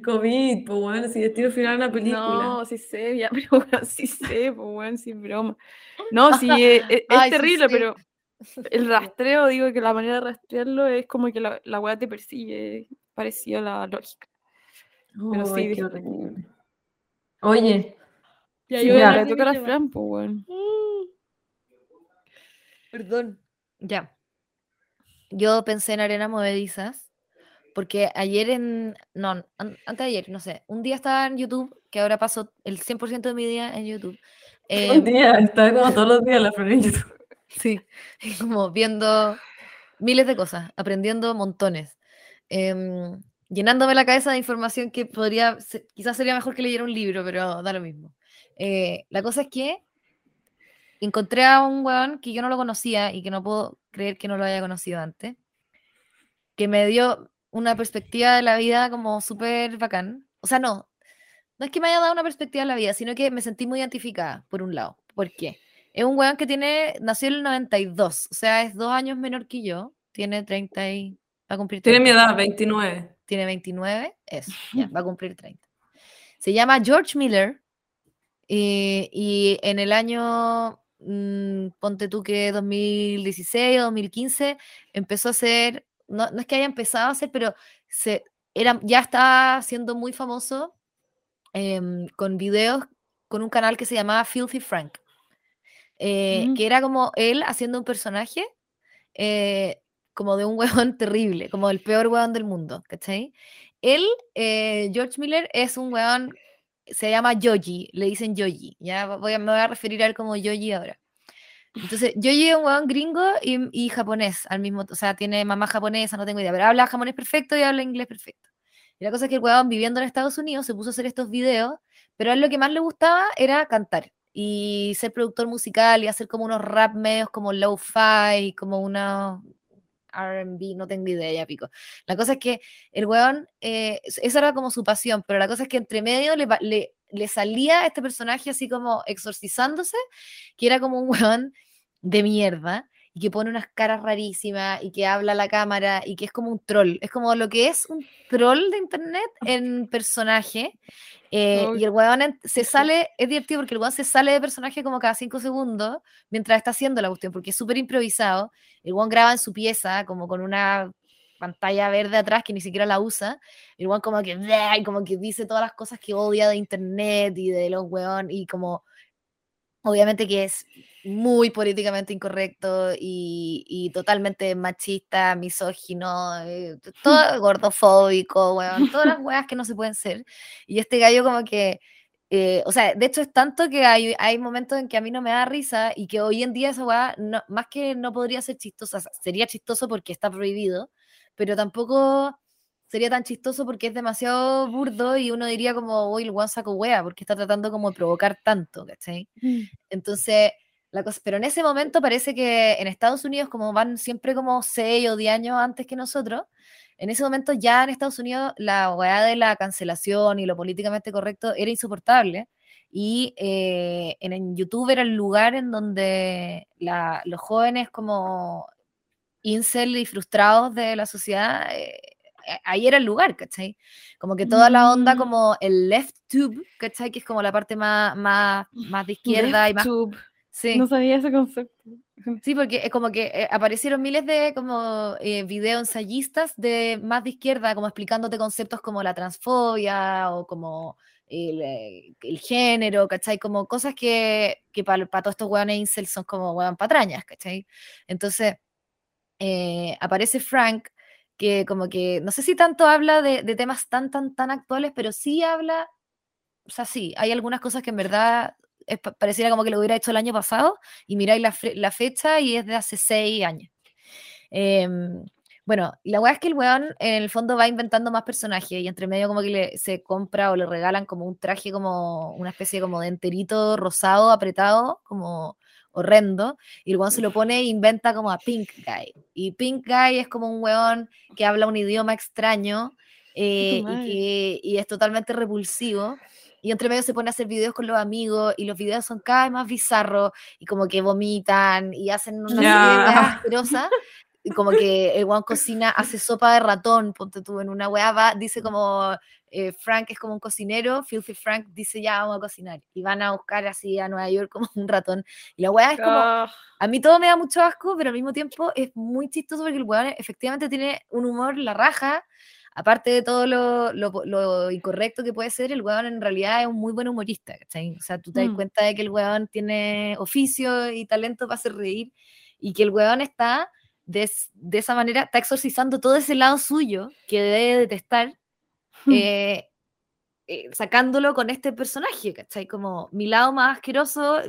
COVID, pues bueno, si destino final una película. No, sí sé, ya, pero bueno, sí sé, pues bueno, sin broma. No, sí, eh, eh, es, Ay, sí terrible, pero el rastreo, digo que la manera de rastrearlo es como que la, la weá te persigue, parecido a la lógica. pero sí, qué horrible. Oye, Ya, Sí, yo ya. le toca a la Fran, pues bueno. Perdón. Ya. Yo pensé en arenas movedizas porque ayer en, no, an- antes de ayer, no sé, un día estaba en YouTube, que ahora paso el 100% de mi día en YouTube. eh, un día, está como todos los días la Fran en YouTube. Sí, como viendo miles de cosas, aprendiendo montones, em, llenándome la cabeza de información que podría, quizás sería mejor que leyera un libro, pero da lo mismo. Eh, la cosa es que encontré a un weón que yo no lo conocía y que no puedo creer que no lo haya conocido antes, que me dio una perspectiva de la vida como súper bacán. O sea, no, no es que me haya dado una perspectiva de la vida, sino que me sentí muy identificada, por un lado. ¿Por qué? Es un weón que tiene, nació en el 92, o sea, es dos años menor que yo, tiene 30 y va a cumplir Tiene mi 30. edad, 29. Tiene 29, eso, ya, va a cumplir 30. Se llama George Miller y, y en el año, mm, ponte tú que 2016 o 2015, empezó a hacer, no, no es que haya empezado a hacer, pero se, era, ya está siendo muy famoso em, con videos con un canal que se llamaba Filthy Frank, eh, Mm. que era como él haciendo un personaje, eh, como de un huevón terrible, como el peor huevón del mundo, ¿cachai? Él, eh, George Miller, es un huevón, se llama Yoji, le dicen Yoji, ya voy a, me voy a referir a él como Yoji ahora. Entonces, Yoji es un huevón gringo y, y, japonés al mismo, o sea, tiene mamá japonesa, no tengo idea, pero habla japonés perfecto y habla inglés perfecto. Y la cosa es que el huevón viviendo en Estados Unidos se puso a hacer estos videos, pero a él lo que más le gustaba era cantar y ser productor musical y hacer como unos rap medios como low-fi, como una RB, no tengo idea, ya pico. La cosa es que el weón, eh, esa era como su pasión, pero la cosa es que entre medio le, le, le salía este personaje así como exorcizándose, que era como un weón de mierda y que pone unas caras rarísimas y que habla a la cámara y que es como un troll. Es como lo que es un troll de internet en personaje. Eh, y el weón se sale, es divertido porque el weón se sale de personaje como cada cinco segundos mientras está haciendo la cuestión, porque es súper improvisado. El weón graba en su pieza, como con una pantalla verde atrás que ni siquiera la usa. El weón como que, como que dice todas las cosas que odia de internet y de los weón y como obviamente que es muy políticamente incorrecto y, y totalmente machista, misógino, eh, todo gordofóbico, weón, todas las weas que no se pueden ser. Y este gallo como que, eh, o sea, de hecho es tanto que hay, hay momentos en que a mí no me da risa y que hoy en día esa wea, no, más que no podría ser chistosa, sería chistoso porque está prohibido, pero tampoco sería tan chistoso porque es demasiado burdo y uno diría como, uy, el guan saco wea, porque está tratando como de provocar tanto, ¿cachai? Mm. Entonces, la cosa, pero en ese momento parece que en Estados Unidos, como van siempre como 6 o 10 años antes que nosotros, en ese momento ya en Estados Unidos la weá de la cancelación y lo políticamente correcto era insoportable. Y eh, en, YouTube era el lugar en donde los jóvenes como incel y frustrados de la sociedad eh, ahí era el lugar, ¿cachai? Como que toda la onda, mm. como el left tube, ¿cachai? Que es como la parte más, más, más de izquierda y más. Tube. Sí. No sabía ese concepto. Sí, porque es como que eh, aparecieron miles de como eh, video ensayistas de más de izquierda, como explicándote conceptos como la transfobia o como el, el género, ¿cachai? Como cosas que, que para todos estos weones incel son como weón patrañas, ¿cachai? Entonces, aparece Frank que como que, no sé si tanto habla de, temas tan, tan, tan actuales, pero sí habla, o sea, sí, hay algunas cosas que en verdad pareciera como que lo hubiera hecho el año pasado, y miráis la, fecha y es de hace seis años. Em, bueno, la weá es que el weón en el fondo va inventando más personajes y entre medio como que le, se compra o le regalan como un traje como una especie como de enterito rosado apretado, como horrendo, y el weón se lo pone e inventa como a Pink Guy. Y Pink Guy es como un weón que habla un idioma extraño eh, y, que, y es totalmente repulsivo. Y entre medio se pone a hacer videos con los amigos y los videos son cada vez más bizarros y como que vomitan y hacen una yeah. asquerosa. Y como que el weón cocina, hace sopa de ratón, ponte tú en una weá, dice como eh, Frank es como un cocinero, Filthy Frank dice ya vamos a cocinar y van a buscar así a Nueva York como un ratón. Y la weá es como, ah. a mí todo me da mucho asco, pero al mismo tiempo es muy chistoso porque el weón efectivamente tiene un humor la raja, aparte de todo lo, lo, incorrecto que puede ser, el weón en realidad es un muy buen humorista, ¿cachai? O sea, tú te das mm. cuenta de que el weón tiene oficio y talento para hacer reír y que el weón está... De, de, esa manera está exorcizando todo ese lado suyo que debe detestar eh, eh, sacándolo con este personaje, ¿cachai? Como mi lado más asqueroso,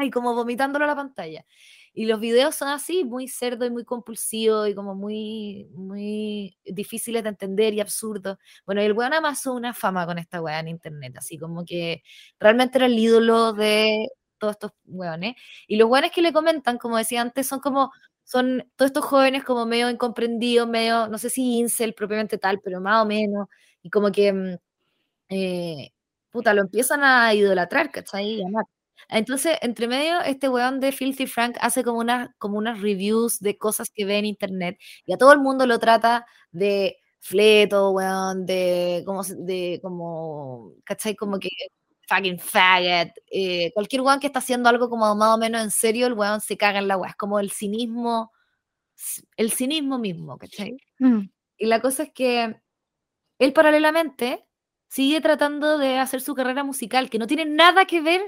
y como vomitándolo a la pantalla. Y los videos son así, muy cerdo y muy compulsivo y como muy, muy difíciles de entender y absurdos. Bueno, el weón amasó una fama con esta weá en internet, así como que realmente era el ídolo de todos estos weones. Y los weones que le comentan, como decía antes, son como son todos estos jóvenes como medio incomprendidos, medio, no sé si incel propiamente tal, pero más o menos, y como que, mm, eh, puta, lo empiezan a idolatrar, ¿cachai? Entonces, entre medio, este weón de Filthy Frank hace como, una, como unas reviews de cosas que ve en internet, y a todo el mundo lo trata de fleto, weón, de como, de como, ¿cachai? Como que fucking faggot, eh, cualquier weón que está haciendo algo como más o menos en serio, el weón se caga en la weá, es como el cinismo, el cinismo mismo, ¿cachai? Mm. Y la cosa es que él paralelamente sigue tratando de hacer su carrera musical, que no tiene nada que ver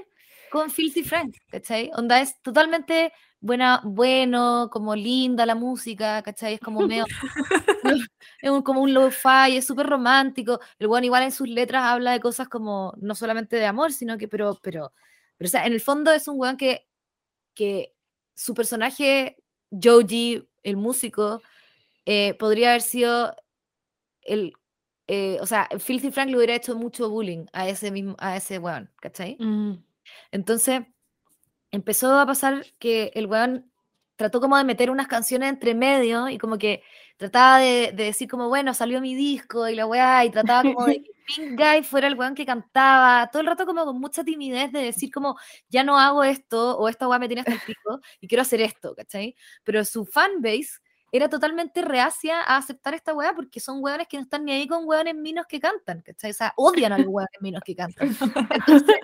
con Filthy Frank, ¿cachai? Onda es totalmente buena, bueno, como linda la música, ¿cachai? Es como medio, es como un lo-fi, es súper romántico. El weón igual en sus letras habla de cosas como, no solamente de amor, sino que, pero, pero, pero o sea, en el fondo es un weón que, que su personaje, Joji, el músico, eh, podría haber sido el, eh, o sea, Filthy Frank le hubiera hecho mucho bullying a ese mismo, a ese weón, ¿cachai? Mm. Entonces, empezó a pasar que el weón trató como de meter unas canciones entre medio y como que trataba de, de decir como, bueno, salió mi disco y la weá, y trataba como de que Pink Guy fuera el weón que cantaba, todo el rato como con mucha timidez de decir como, ya no hago esto, o esta weá me tiene hasta el pico, y quiero hacer esto, ¿cachai? Pero su fanbase era totalmente reacia a aceptar esta weá porque son weones que no están ni ahí con weones minos que cantan, ¿cachai? O sea, odian a los weones minos que cantan. Entonces,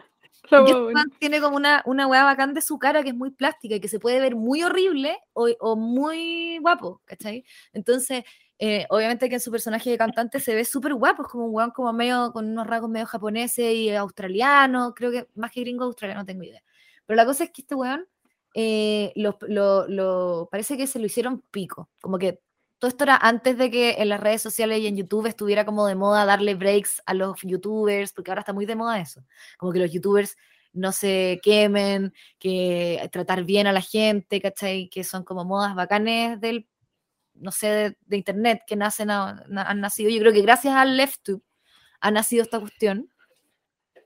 tiene como una, una weá bacán de su cara que es muy plástica y que se puede ver muy horrible o, o muy guapo, ¿cachai? Entonces, eh, obviamente que en su personaje de cantante se ve súper guapo, es como un weón como medio, con unos rasgos medio japoneses y australianos, creo que más que gringo australiano, no tengo idea. Pero la cosa es que este weón eh, lo, lo- lo- parece que se lo hicieron pico, como que todo esto era antes de que en las redes sociales y en YouTube estuviera como de moda darle breaks a los youtubers, porque ahora está muy de moda eso, como que los youtubers no se quemen, que tratar bien a la gente, ¿cachai? Que son como modas bacanes del, no sé, de, de internet que nacen, a- na- han nacido. Yo creo que gracias al LeftTube ha nacido esta cuestión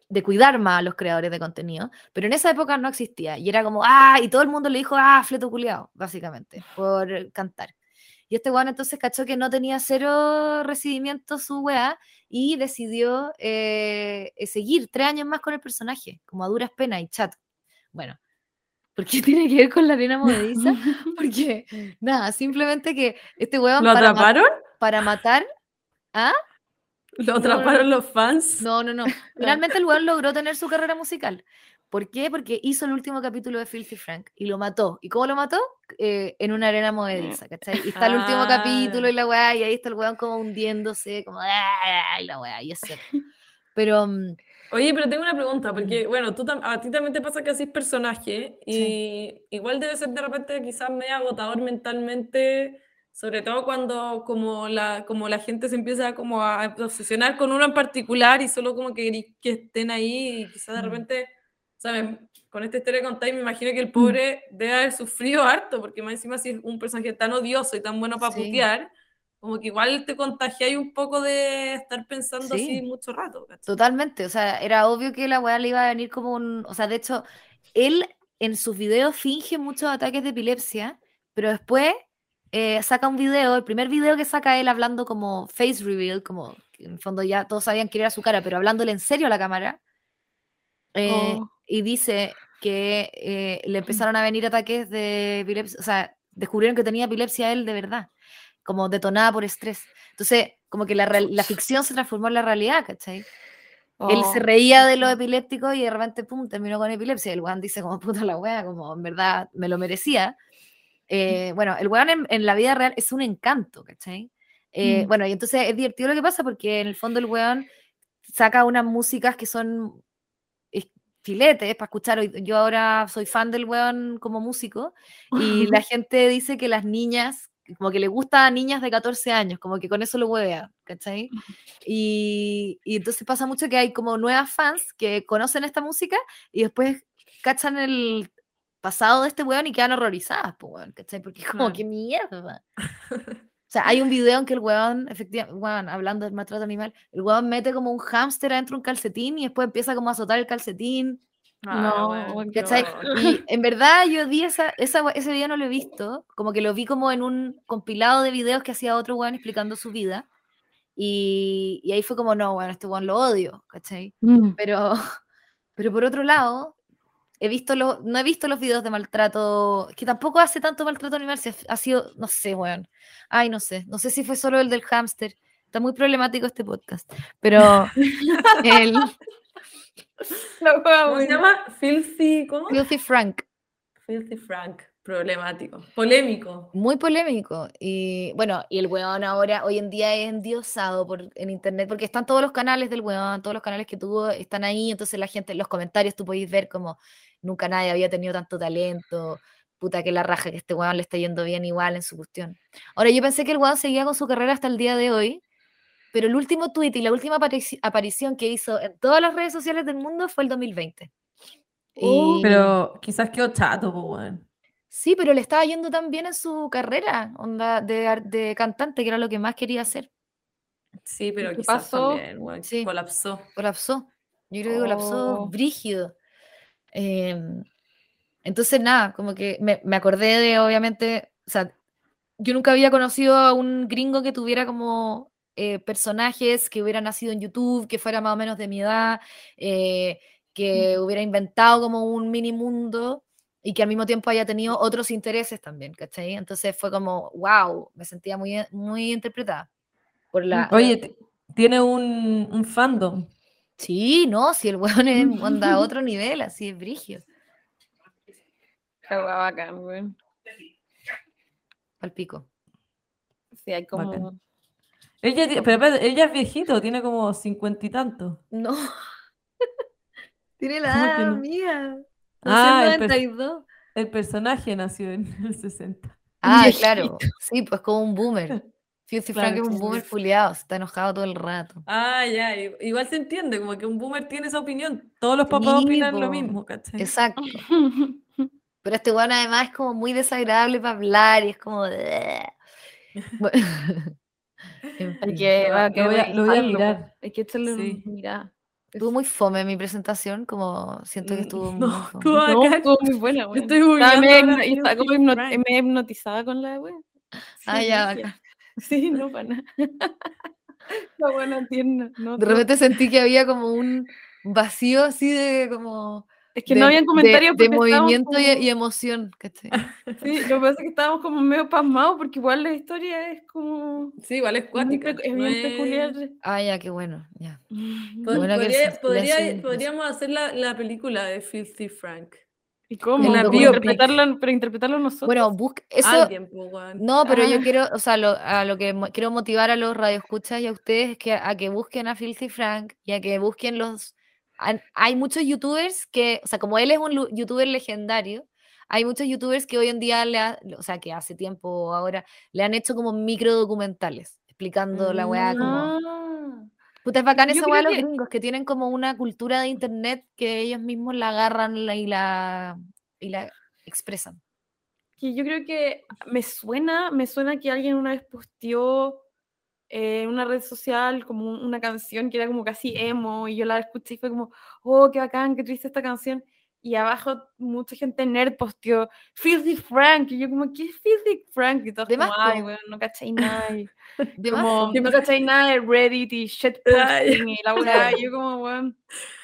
de cuidar más a los creadores de contenido, pero en esa época no existía y era como, ah, y todo el mundo le dijo, ah, fleto culiao, básicamente, por cantar. Y este weón entonces cachó que no tenía cero recibimiento su weá y decidió eh, eh, seguir tres años más con el personaje, como a duras penas y chat. Bueno, ¿por qué tiene que ver con la arena movediza? Porque, nada, simplemente que este weón ¿Lo para, ma- atraparon? para matar, ¿ah? ¿Lo no, atraparon los fans? No, no, no. Finalmente el weón logró tener su carrera musical. ¿Por qué? Porque hizo el último capítulo de Filthy Frank y lo mató. ¿Y cómo lo mató? Eh, en una arena movediza, ¿cachai? Y está el último capítulo y la weá, y ahí está el weón como hundiéndose, como "Ah", y la weá, y eso. Pero mm, Oye, pero tengo una pregunta, porque bueno, tú a ti también te pasa que haces personaje y Sí. igual debe ser de repente quizás medio agotador mentalmente, sobre todo cuando como la, como la gente se empieza como a obsesionar con uno en particular y solo como que que estén ahí y quizás de Mm. repente, ¿sabes? Con esta historia contáis me imagino que el pobre debe haber sufrido harto, porque más encima si es un personaje tan odioso y tan bueno para Sí. putear, como que igual te contagiáis un poco de estar pensando así Sí. mucho rato, ¿cachai? Totalmente, o sea, era obvio que la weá le iba a venir como un, o sea, de hecho, él en sus videos finge muchos ataques de epilepsia, pero después eh, saca un video, el primer video que saca él hablando como face reveal, como en el fondo ya todos sabían que era su cara, pero hablándole en serio a la cámara, eh, Oh. Y dice que eh, le empezaron a venir ataques de epilepsia, o sea, descubrieron que tenía epilepsia él de verdad, como detonada por estrés. Entonces, como que la, la ficción se transformó en la realidad, ¿cachai? Él se Oh. reía de los epilépticos y de repente, pum, terminó con epilepsia. El weón dice como, puta la wea, como en verdad me lo merecía. Eh, bueno, el weón en, en la vida real es un encanto, ¿cachai? Eh, Mm. Bueno, y entonces es divertido lo que pasa porque en el fondo el weón saca unas músicas que son filetes para escuchar. Yo ahora soy fan del weón como músico y la gente dice que las niñas, como que le gusta a niñas de 14 años, como que con eso lo huevea, ¿cachai? Y, y entonces pasa mucho que hay como nuevas fans que conocen esta música y después cachan el pasado de este weón y quedan horrorizadas, weón, ¿cachai? Porque es como, Claro. qué mierda. O sea, hay un video en que el weón, efectivamente, weón, hablando del maltrato animal, el weón mete como un hámster adentro de un calcetín y después empieza como a azotar el calcetín. No, weón, weón, qué ¿Cachai? Y en verdad yo vi esa, esa, ese video no lo he visto, como que lo vi como en un compilado de videos que hacía otro weón explicando su vida. Y, y ahí fue como, no, bueno, este weón lo odio, ¿cachai? Mm. Pero, pero por otro lado, he visto los, no he visto los videos de maltrato, que tampoco hace tanto maltrato animal, si ha- sido, no sé, weón. Ay, no sé, no sé si fue solo el del hámster. Está muy problemático este podcast, pero el La wea ¿Cómo se llama? Filthy, ¿cómo? Filthy Frank, Filthy Frank. Problemático. Polémico. muy polémico. Y bueno, y el weón ahora, hoy en día es endiosado por, en internet, porque están todos los canales del weón, todos los canales que tuvo están ahí, entonces la gente, en los comentarios tú podéis ver como nunca nadie había tenido tanto talento, puta que la raja que este weón le está yendo bien igual en su cuestión. Ahora, yo pensé que el weón seguía con su carrera hasta el día de hoy, pero el último tweet y la última aparición que hizo en todas las redes sociales del mundo fue el 2020. Pero quizás quedó chato, weón. Sí, pero le estaba yendo tan bien en su carrera onda de, de cantante, que era lo que más quería hacer. Sí, pero qué pasó? También, sí. colapsó. Colapsó. Yo creo que colapsó oh. brígido. Em, entonces, nada, como que me, me, acordé de, obviamente, o sea, yo nunca había conocido a un gringo que tuviera como eh, personajes que hubieran nacido en YouTube, que fuera más o menos de mi edad, eh, que hubiera inventado como un mini mundo y que al mismo tiempo haya tenido otros intereses también, ¿cachai? Entonces fue como, wow, me sentía muy, muy interpretada. Por la, Oye, tiene un, un fandom. Sí, no, si el weón es, anda a otro nivel, así es brigio. Qué bacán, weón. Al pico. Sí, hay como. Ella, pero, ella es viejito, tiene como cincuenta y tantos. No. tiene la edad mía. Ah, el, el, personaje nació en el 60. Ah, claro. Sí, pues como un boomer. Filthy Frank es un boomer fuleado, está enojado todo el rato. Ah, ya, igual se entiende, como que un boomer tiene esa opinión. Todos los papás opinan lo mismo, ¿cachai? Exacto. Pero este weón además es como muy desagradable para hablar y es como... Hay que, lo, voy a, lo voy a mirar. Hay que echarle sí. una mirada. Estuvo muy fome mi presentación, como siento que estuvo no, muy fome. No, estuvo muy buena, Yo estoy me, estaba me hipnotizada con la web. ah, ya, acá. Sí, no para nada. La buena tierna. No, de repente sentí que había como un vacío así de como es que no había comentarios de, de movimiento y, emoción, ¿cachai? Sí, lo que pasa es que estábamos como medio pasmados porque igual la historia es como... Sí, igual es cuática. Es bien peculiar. Ah, ya, qué bueno, ya. podríamos hacer la, la, película de Filthy Frank. ¿Y cómo? La interpretarlo, pero interpretarlo nosotros. Bueno, busca eso. No, pero yo ah. quiero, o sea, lo, a lo que quiero motivar a los radioescuchas y a ustedes es que a que busquen a Filthy Frank y a que busquen los hay muchos youtubers que, o sea, como él es un youtuber legendario, hay muchos youtubers que hoy en día, le o sea, que hace tiempo ahora, le han hecho como micro documentales, explicando la weá como... Puta, es bacán esa weá los gringos, que tienen como una cultura de internet que ellos mismos la agarran y la, y la expresan. Que yo creo que me suena, me suena que alguien una vez posteó en una red social como una canción que era como casi emo y yo la escuché y fue como, oh, qué bacán, qué triste esta canción. Y abajo mucha gente nerd posteó Filthy Frank. Y yo como, ¿qué es Filthy Frank? Y todos como, ay, bueno, no cacháis nada. Como, no cacháis nada de Reddit y shitposting y la weá. Y yo como, bueno,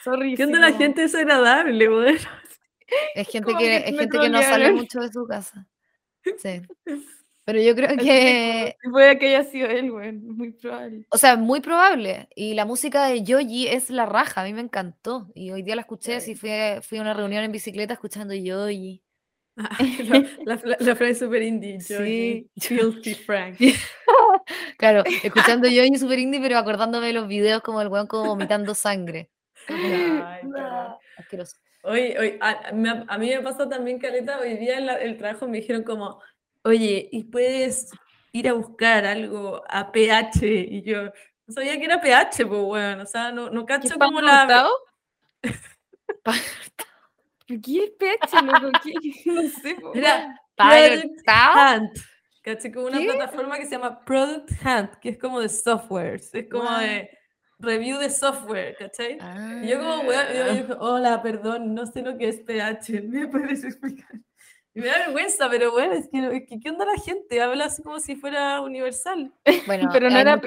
sorry. ¿Qué onda la gente desagradable, weón? Es gente que, es gente que no sale mucho de su casa. Sí. Pero yo creo que. Puede que haya sido él, güey. Muy probable. O sea, muy probable. Y la música de Yoji es la raja. A mí me encantó. Y hoy día la escuché. Así fui, fui a una reunión en bicicleta escuchando Yoji. la, la, frase super indie. Sí. Filthy Frank. claro, escuchando Yoji super indie, pero acordándome de los videos como el weón como vomitando sangre. Ay, Asqueroso. Hoy, hoy, a, a, mí me pasa también, Caleta, hoy día en el trabajo me dijeron como, oye, ¿y puedes ir a buscar algo a pH? Y yo no sabía que era pH, pues bueno, o sea, no, no cacho como la... ¿Qué es pH, loco? No sé, po. Era Product Hunt. ¿Caché? Como una plataforma que se llama Product Hunt, que es como de software, es como de review de software, ¿cachai? Y yo como, weón, yo, yo, ah. hola, perdón, no sé lo que es pH, ¿me puedes explicar? Y me da vergüenza, pero bueno, es que, ¿qué onda la gente? Habla así como si fuera universal. Bueno, pero no era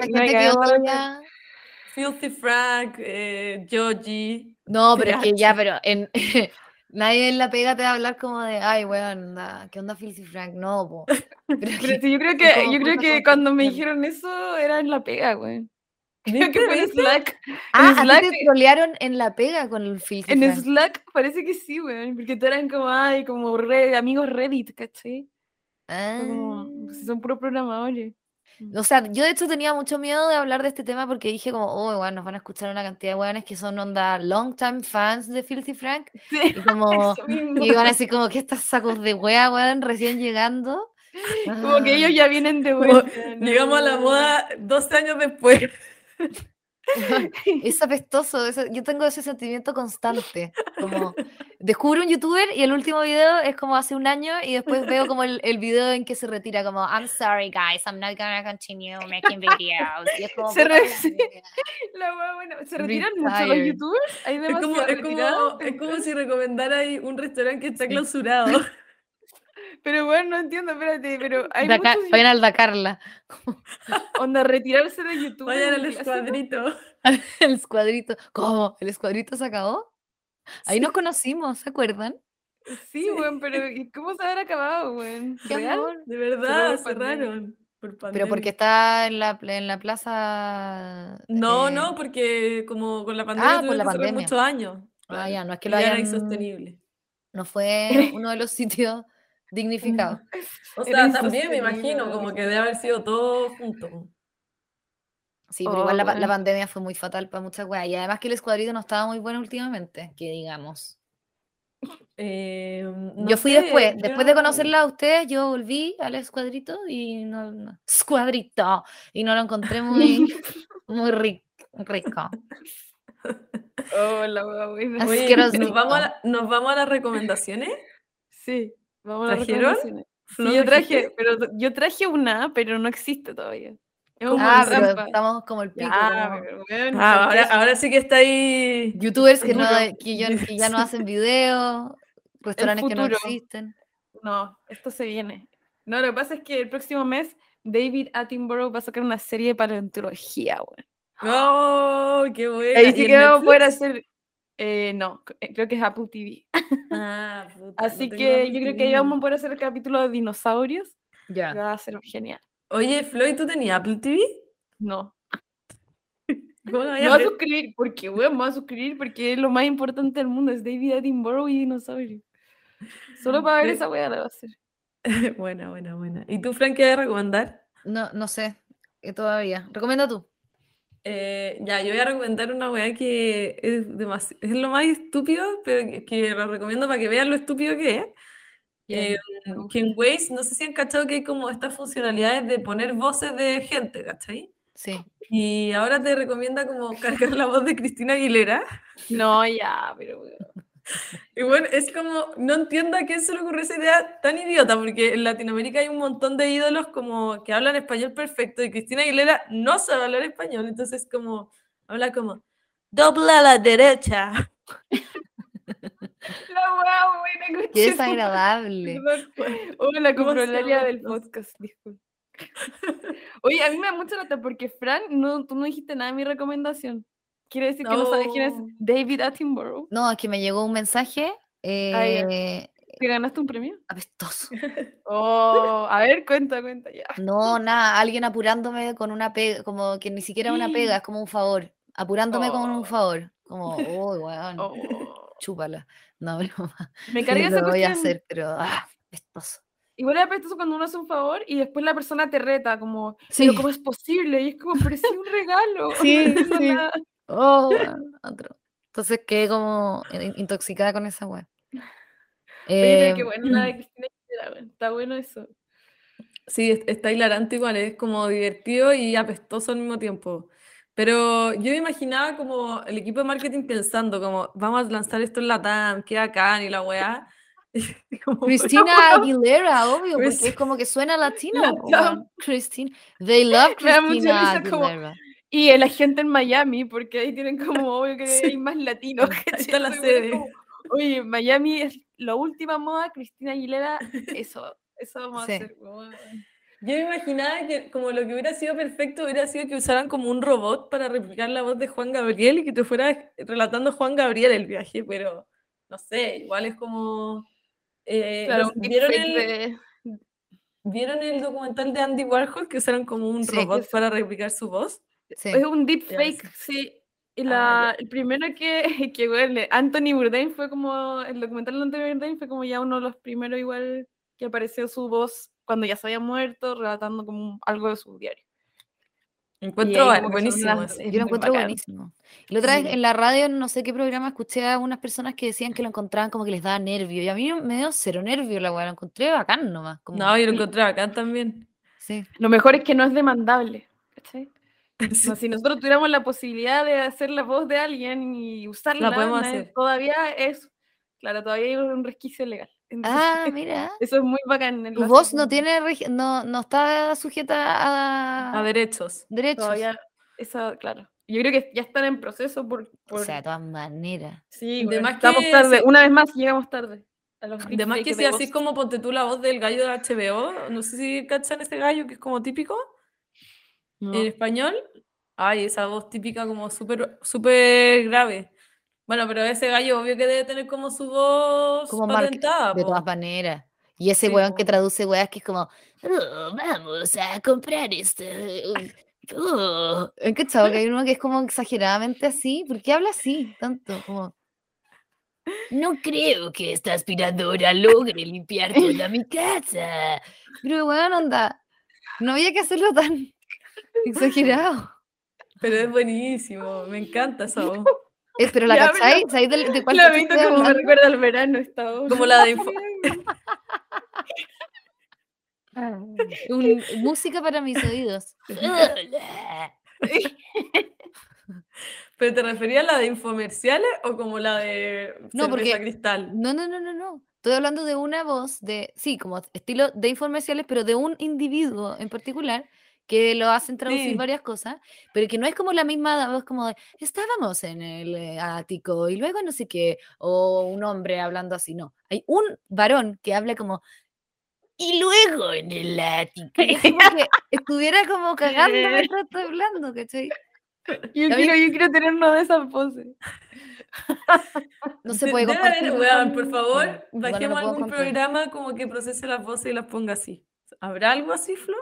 Filthy Frank, eh, Joji. No, pero es que ya, pero en, nadie en la pega te va a hablar como de, ay, weón, ¿qué onda Filthy Frank? No, po. Pero, yo creo que, yo creo que cuando me dijeron eso era en la pega, weón. Creo que fue en Slack. Ah, en Slack, te trolearon en la pega con el filtro. En Slack parece que sí, weón. Porque te eran como, ay, como amigos Reddit, ¿cachai? Ah. Como, son puros programadores. Mm. O sea, yo de hecho tenía mucho miedo de hablar de este tema porque dije como, oh, bueno, nos van a escuchar una cantidad de weones que son onda long time fans de Filthy Frank. Sí, Y como, y van a decir como que estas sacos de wea, weón, recién llegando. Como que ellos ya vienen de Como vuelta. llegamos a la moda 12 años después. Es apestoso, eso- yo tengo ese sentimiento constante, como descubro un youtuber y el último video es como hace un año y después veo como el, el video en que se retira como I'm sorry guys, I'm not gonna continue making videos. Y es como, Se re- la sí. wea. La wea buena. ¿Se retiran mucho los Retired. youtubers? Hay Es como, es, como, es como si recomendara ahí un restaurante que está Sí. clausurado. Pero bueno, no entiendo, espérate, pero hay Dakar- muchos vayan al Dakarla, onda retirarse de YouTube. Vayan al escuadrito. el escuadrito. ¿Cómo? ¿El escuadrito se acabó? Ahí nos conocimos, ¿se acuerdan? Sí, weón, pero ¿y cómo se habrá acabado, weón? Qué ¿Real? amor. De verdad, por cerraron. Por Pero porque está en la, en la plaza. No, eh, no, porque como con la pandemia Ah, por la pandemia. muchos años. Ah, ya, no es que lo ya era hayan. insostenible. No fue uno de los sitios dignificados. O sea, también me imagino como que debe haber sido todo junto. Sí, pero Oh, igual la, la weón. pandemia fue muy fatal para muchas weas. Y además que el escuadrito no estaba muy bueno últimamente, que digamos. Eh, no yo fui sé, después, yo después de no- conocerla a ustedes, yo volví al escuadrito y no, no- escuadrito y no lo encontré muy, muy ri- rico. Oh, la wea buena. Así Oye, que los ¿nos, vamos a niños. la- ¿nos vamos a las recomendaciones? Sí, vamos ¿Trajeron? recomendaciones. ¿Flo, Sí, yo traje, pero yo traje una, pero no existe todavía. Es un Ah, pero estamos como el pico. Ya, como pero, Ah, ¿por ahora, ahora sí que está ahí. Youtubers que, no, que, ya, que ya no hacen videos, restaurantes que no existen. No, esto se viene. No, lo que pasa es que el próximo mes David Attenborough va a sacar una serie de paleontología, weón. ¡Oh, qué bueno! Ahí sí que vamos a poder hacer. Eh, no, eh, creo que es Apple TV. Ah, puta, Así no que Apple yo creo que a poder hacer el capítulo de dinosaurios. Ya. Va a ser genial. Oye, Floyd, ¿tú tenías Apple TV? No. ¿Cómo lo Me voy a suscribir, porque, weón, me voy a suscribir porque es lo más importante del mundo, es David Attenborough y dinosaurios. Solo para ver esa weá la va a hacer. buena, buena, buena. ¿Y tú, Frank, qué vas a recomendar? No, no sé, eh, todavía. Recomienda tú. Eh, ya, yo voy a recomendar una weá que es, es lo más estúpido, pero que, que lo recomiendo para que vean lo estúpido que es. Eh, que en Waze, no sé si han cachado que hay como estas funcionalidades de poner voces de gente, ¿cachai? Sí. Y ahora te recomienda como cargar la voz de Cristina Aguilera. No, ya, pero. Y bueno, es como, no entiendo a quién se le ocurrió esa idea tan idiota, porque en Latinoamérica hay un montón de ídolos como que hablan español perfecto y Cristina Aguilera no sabe hablar español, entonces como, habla como, doble a la derecha. La weá, buena, Qué desagradable. Hola, la ¿Cómo se comprolaria llama? del podcast, disculpe. Oye, a mí me da mucha lata porque Fran, no, tú no dijiste nada de mi recomendación. Quiere decir que no sabes quién es. David Attenborough. No, es que me llegó un mensaje Ah, eh, ¿Que ganaste un premio? apestoso. Oh, a ver, cuenta, cuenta ya. No, nada, alguien apurándome con una pega, como que ni siquiera una pega, es como un favor. Apurándome con Oh. un favor. Como, uy, weón, Oh. chúpala. No, broma. Me carga esa lo voy a cuestión. hacer, pero ah, apestoso. Igual es apestoso cuando uno hace un favor y después la persona te reta, como, Sí. pero ¿cómo es posible? Y es como, pero sí un regalo. Sí, no sí. nada. Oh, otro. Entonces quedé como in- intoxicada con esa weá. Eh, qué bueno la de Cristina Aguilera, weón. Está bueno eso. Sí, es- está hilarante igual, es como divertido y apestoso al mismo tiempo. Pero yo me imaginaba como el equipo de marketing pensando como, vamos a lanzar esto en la TAM, qué bacán y la weá. Como, Cristina Aguilera, obvio, porque es como que suena latino. Christine. They love Cristina como- Aguilera. Y la gente en Miami, porque ahí tienen como obvio que Sí. hay más latinos. ¿cachai? está la sede. como, Oye, Miami es la última moda, Cristina Aguilera, eso, eso vamos Sí. a hacer. Yo me imaginaba que como lo que hubiera sido perfecto hubiera sido que usaran como un robot para replicar la voz de Juan Gabriel y que te fueras relatando Juan Gabriel el viaje, pero no sé, igual es como... eh, Claro, ¿vieron, el, de- ¿Vieron el documental de Andy Warhol que usaron como un Sí. robot para replicar su voz? Sí. Es un deepfake, sí. Y Ah, la, el primero que, que weón, le- Anthony Bourdain fue como, el documental de Anthony Bourdain fue como ya uno de los primeros igual que apareció su voz cuando ya se había muerto, relatando como algo de su diario. Encuentro buenísimo Yo lo encuentro bacán. buenísimo. Y la otra Sí. vez en la radio, no sé qué programa, escuché a unas personas que decían que lo encontraban como que les daba nervio. Y a mí me dio cero nervio la weá, lo encontré bacán nomás. Como, No, yo lo encontré acá también. sí. Lo mejor es que no es demandable. ¿cachai? Sí. Si nosotros tuviéramos la posibilidad de hacer la voz de alguien y usarla, podemos hacer. todavía es, claro, todavía hay un resquicio legal. Entonces, Ah, mira. eso es muy bacán. en Tu voz no tiene no, no está sujeta a, A derechos. derechos. Todavía, eso, claro. Yo creo que ya están en proceso por... O por- sea, de todas maneras. sí, de bueno, más estamos que tarde. Una vez más llegamos tarde. Además que deepfakes si así como ponte tú la voz del gallo de HBO, no sé si cachan ese gallo que es como típico No. en español. Ay, esa voz típica como súper súper grave. Bueno, pero ese gallo obvio que debe tener como su voz Como patentada. de po. todas maneras. Y ese Sí, weón po. que traduce weas que es como, "Oh, vamos a comprar este. Oh". ¿Han cachado que hay uno que es como exageradamente así? ¿Por qué habla así tanto? Como, no creo que esta aspiradora logre limpiar toda mi casa. Pero weón, onda. No había que hacerlo tan exagerado. Pero es buenísimo, me encanta esa voz. Eh, pero la Ya, cachai, ¿sabéis de, de cuál La visto como me recuerda al verano esta voz. Como la de Info- Un- música para mis oídos. ¿Pero te referías a la de infomerciales o como la de No, porque- cristal? No, no, no, no, no. Estoy hablando de una voz de, sí, como estilo de informaciones, pero de un individuo en particular que lo hacen traducir Sí. varias cosas, pero que no es como la misma voz como de, estábamos en el eh, ático y luego no sé qué, o un hombre hablando así, no. Hay un varón que habla como, y luego en el ático. Es como que estuviera como cagando mientras estoy hablando, ¿cachai? Yo quiero, yo quiero tener una de esas voces. No se De- puede compartir. haber, weón, con- por favor, no bajemos puedo algún programa como que procese las voces y las ponga así. ¿Habrá algo así, Flo?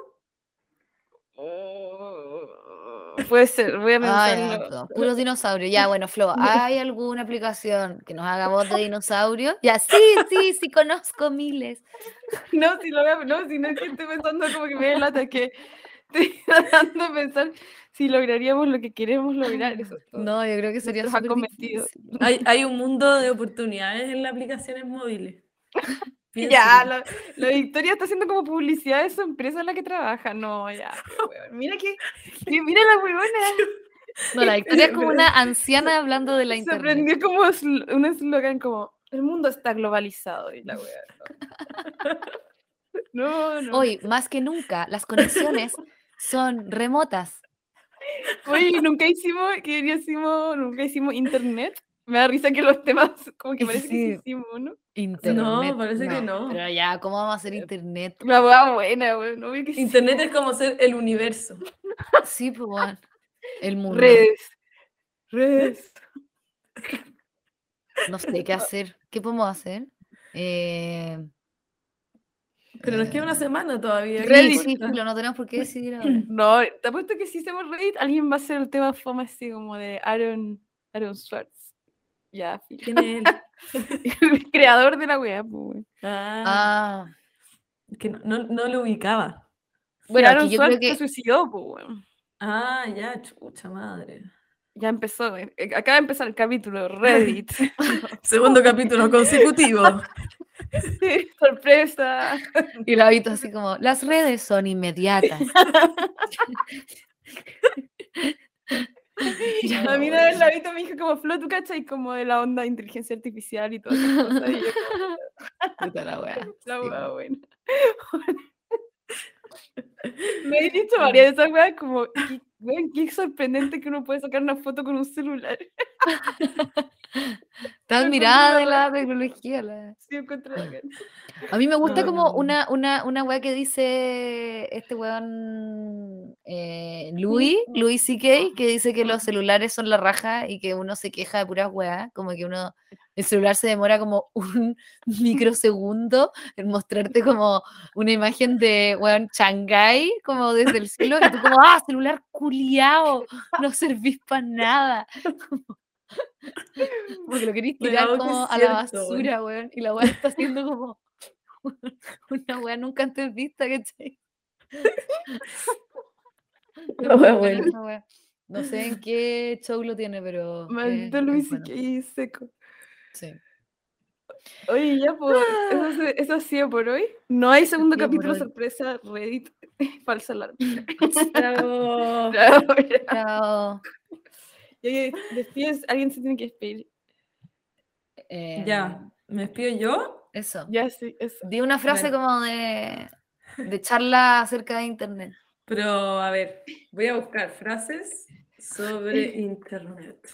Puede ser, voy a Ay, pensarlo. no, puros dinosaurios. Ya, bueno, Flo, ¿hay alguna aplicación que nos haga voz de dinosaurio? Ya, sí, sí, sí, conozco miles. No, si lo voy a, no, si no es que estoy pensando como que me da lata, que estoy tratando de pensar si lograríamos lo que queremos lograr. Eso. No, yo creo que sería súper difícil. Hay, hay un mundo de oportunidades en las aplicaciones móviles. Ya, la, la Victoria está haciendo como publicidad de su empresa en la que trabaja. No, ya. Mira que, mira la huevona. No, la Victoria es como una anciana hablando de la Se internet. aprendió como un eslogan como el mundo está globalizado y la wea. No, no. no. Hoy, más que nunca, las conexiones son remotas. Oye, nunca hicimos, que hicimos, nunca hicimos internet. Me da risa que los temas como que parece que sí Sí. hicimos, ¿no? Internet. parece que no. Pero ya, ¿cómo vamos a hacer internet? La wea buena, weón. No, que sí. Internet es como ser el universo. Sí, pues, bueno, el mundo. Redes. Redes. No sé qué hacer. ¿Qué podemos hacer? Eh, Pero nos queda una semana todavía. Reddit. sí, filo, no tenemos por qué decidir ahora. No, te apuesto que si hacemos Reddit, alguien va a hacer el tema fama así como de Aaron, Aaron Schwartz. Ya. ¿Quién es él? el creador de la wea, pues, weón. Ah, Ah, que no, no, no lo ubicaba. bueno, Aaron yo Schwartz creo que se suicidó, pues, weón. Ah, ya, chucha madre. Ya empezó, eh, eh, acaba de empezar el capítulo, Reddit. Segundo capítulo consecutivo. Sí, Sorpresa. Y la visto así como, las redes son inmediatas. A mí una vez la Vito me dijo como, Flo, ¿tú cachai? Como de la onda de inteligencia artificial y todas esas cosas. Y yo como, puta la wea. la wea buena. me he dicho varias de esas weas como, qué, weón, qué sorprendente que uno puede sacar una foto con un celular. Está admirada de la tecnología. la- Sí. A mí me gusta como No. una, una, una wea que dice este weón eh, Louis, Louis C.K., que dice que los celulares son la raja y que uno se queja de puras weas, como que uno, el celular se demora como un microsegundo en mostrarte como una imagen de weón Shanghai, como desde el cielo, y tú como, ah, celular culiao, no servís para nada. Porque lo Weón, tirar como a la cierto, basura, weón, y la weá está haciendo como una weá nunca antes vista, ¿cachai? La buena. No sé en qué show lo tiene, pero. Maldito Luis y seco. Sí. Oye, ya, pues, eso, se- eso ha sido por hoy. No hay segundo por capítulo sorpresa, Reddit, falsa alarma. Chao. Chao. y oye, despides, alguien se tiene que despedir. Eh, Ya, ¿me despido yo? Eso. Ya, sí, eso. Di una frase Bueno. como de, de charla acerca de internet. Pero, a ver, voy a buscar frases sobre internet.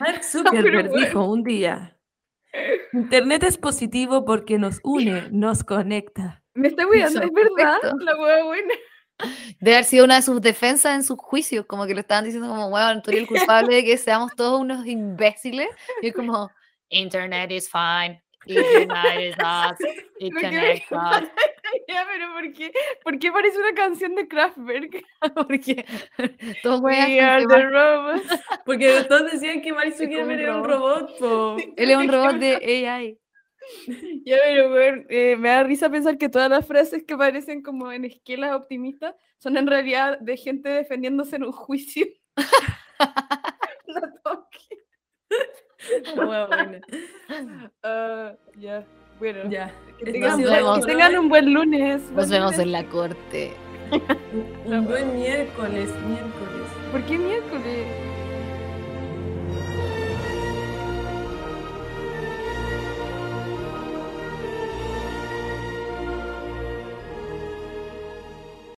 Mark Zuckerberg bueno. dijo un día, Internet es positivo porque nos une, nos conecta. Me está cuidando, es verdad, la hueá buena. Debe haber sido una de sus defensas en sus juicios, como que le estaban diciendo como, bueno, tú eres el culpable de que seamos todos unos imbéciles. Y es como, internet is fine, it unites us, it Lo que me connects us. Ya, pero ¿por qué, ¿por qué parece una canción de Kraftwerk? Porque todos juegan We are con que the Mark- robots. Porque todos decían que Mark Zuckerberg era un robot. po. él es un robot de AI. Ya, pero eh, me da risa pensar que todas las frases que parecen como en esquelas optimistas son en realidad de gente defendiéndose en un juicio. No toque. Wea buena. Ah, ya, bueno. Ya, Que tengan, un buen- todo que por tengan hoy. un buen lunes. Nos buen vemos lunes. en la corte. Un buen miércoles, miércoles. ¿Por qué miércoles?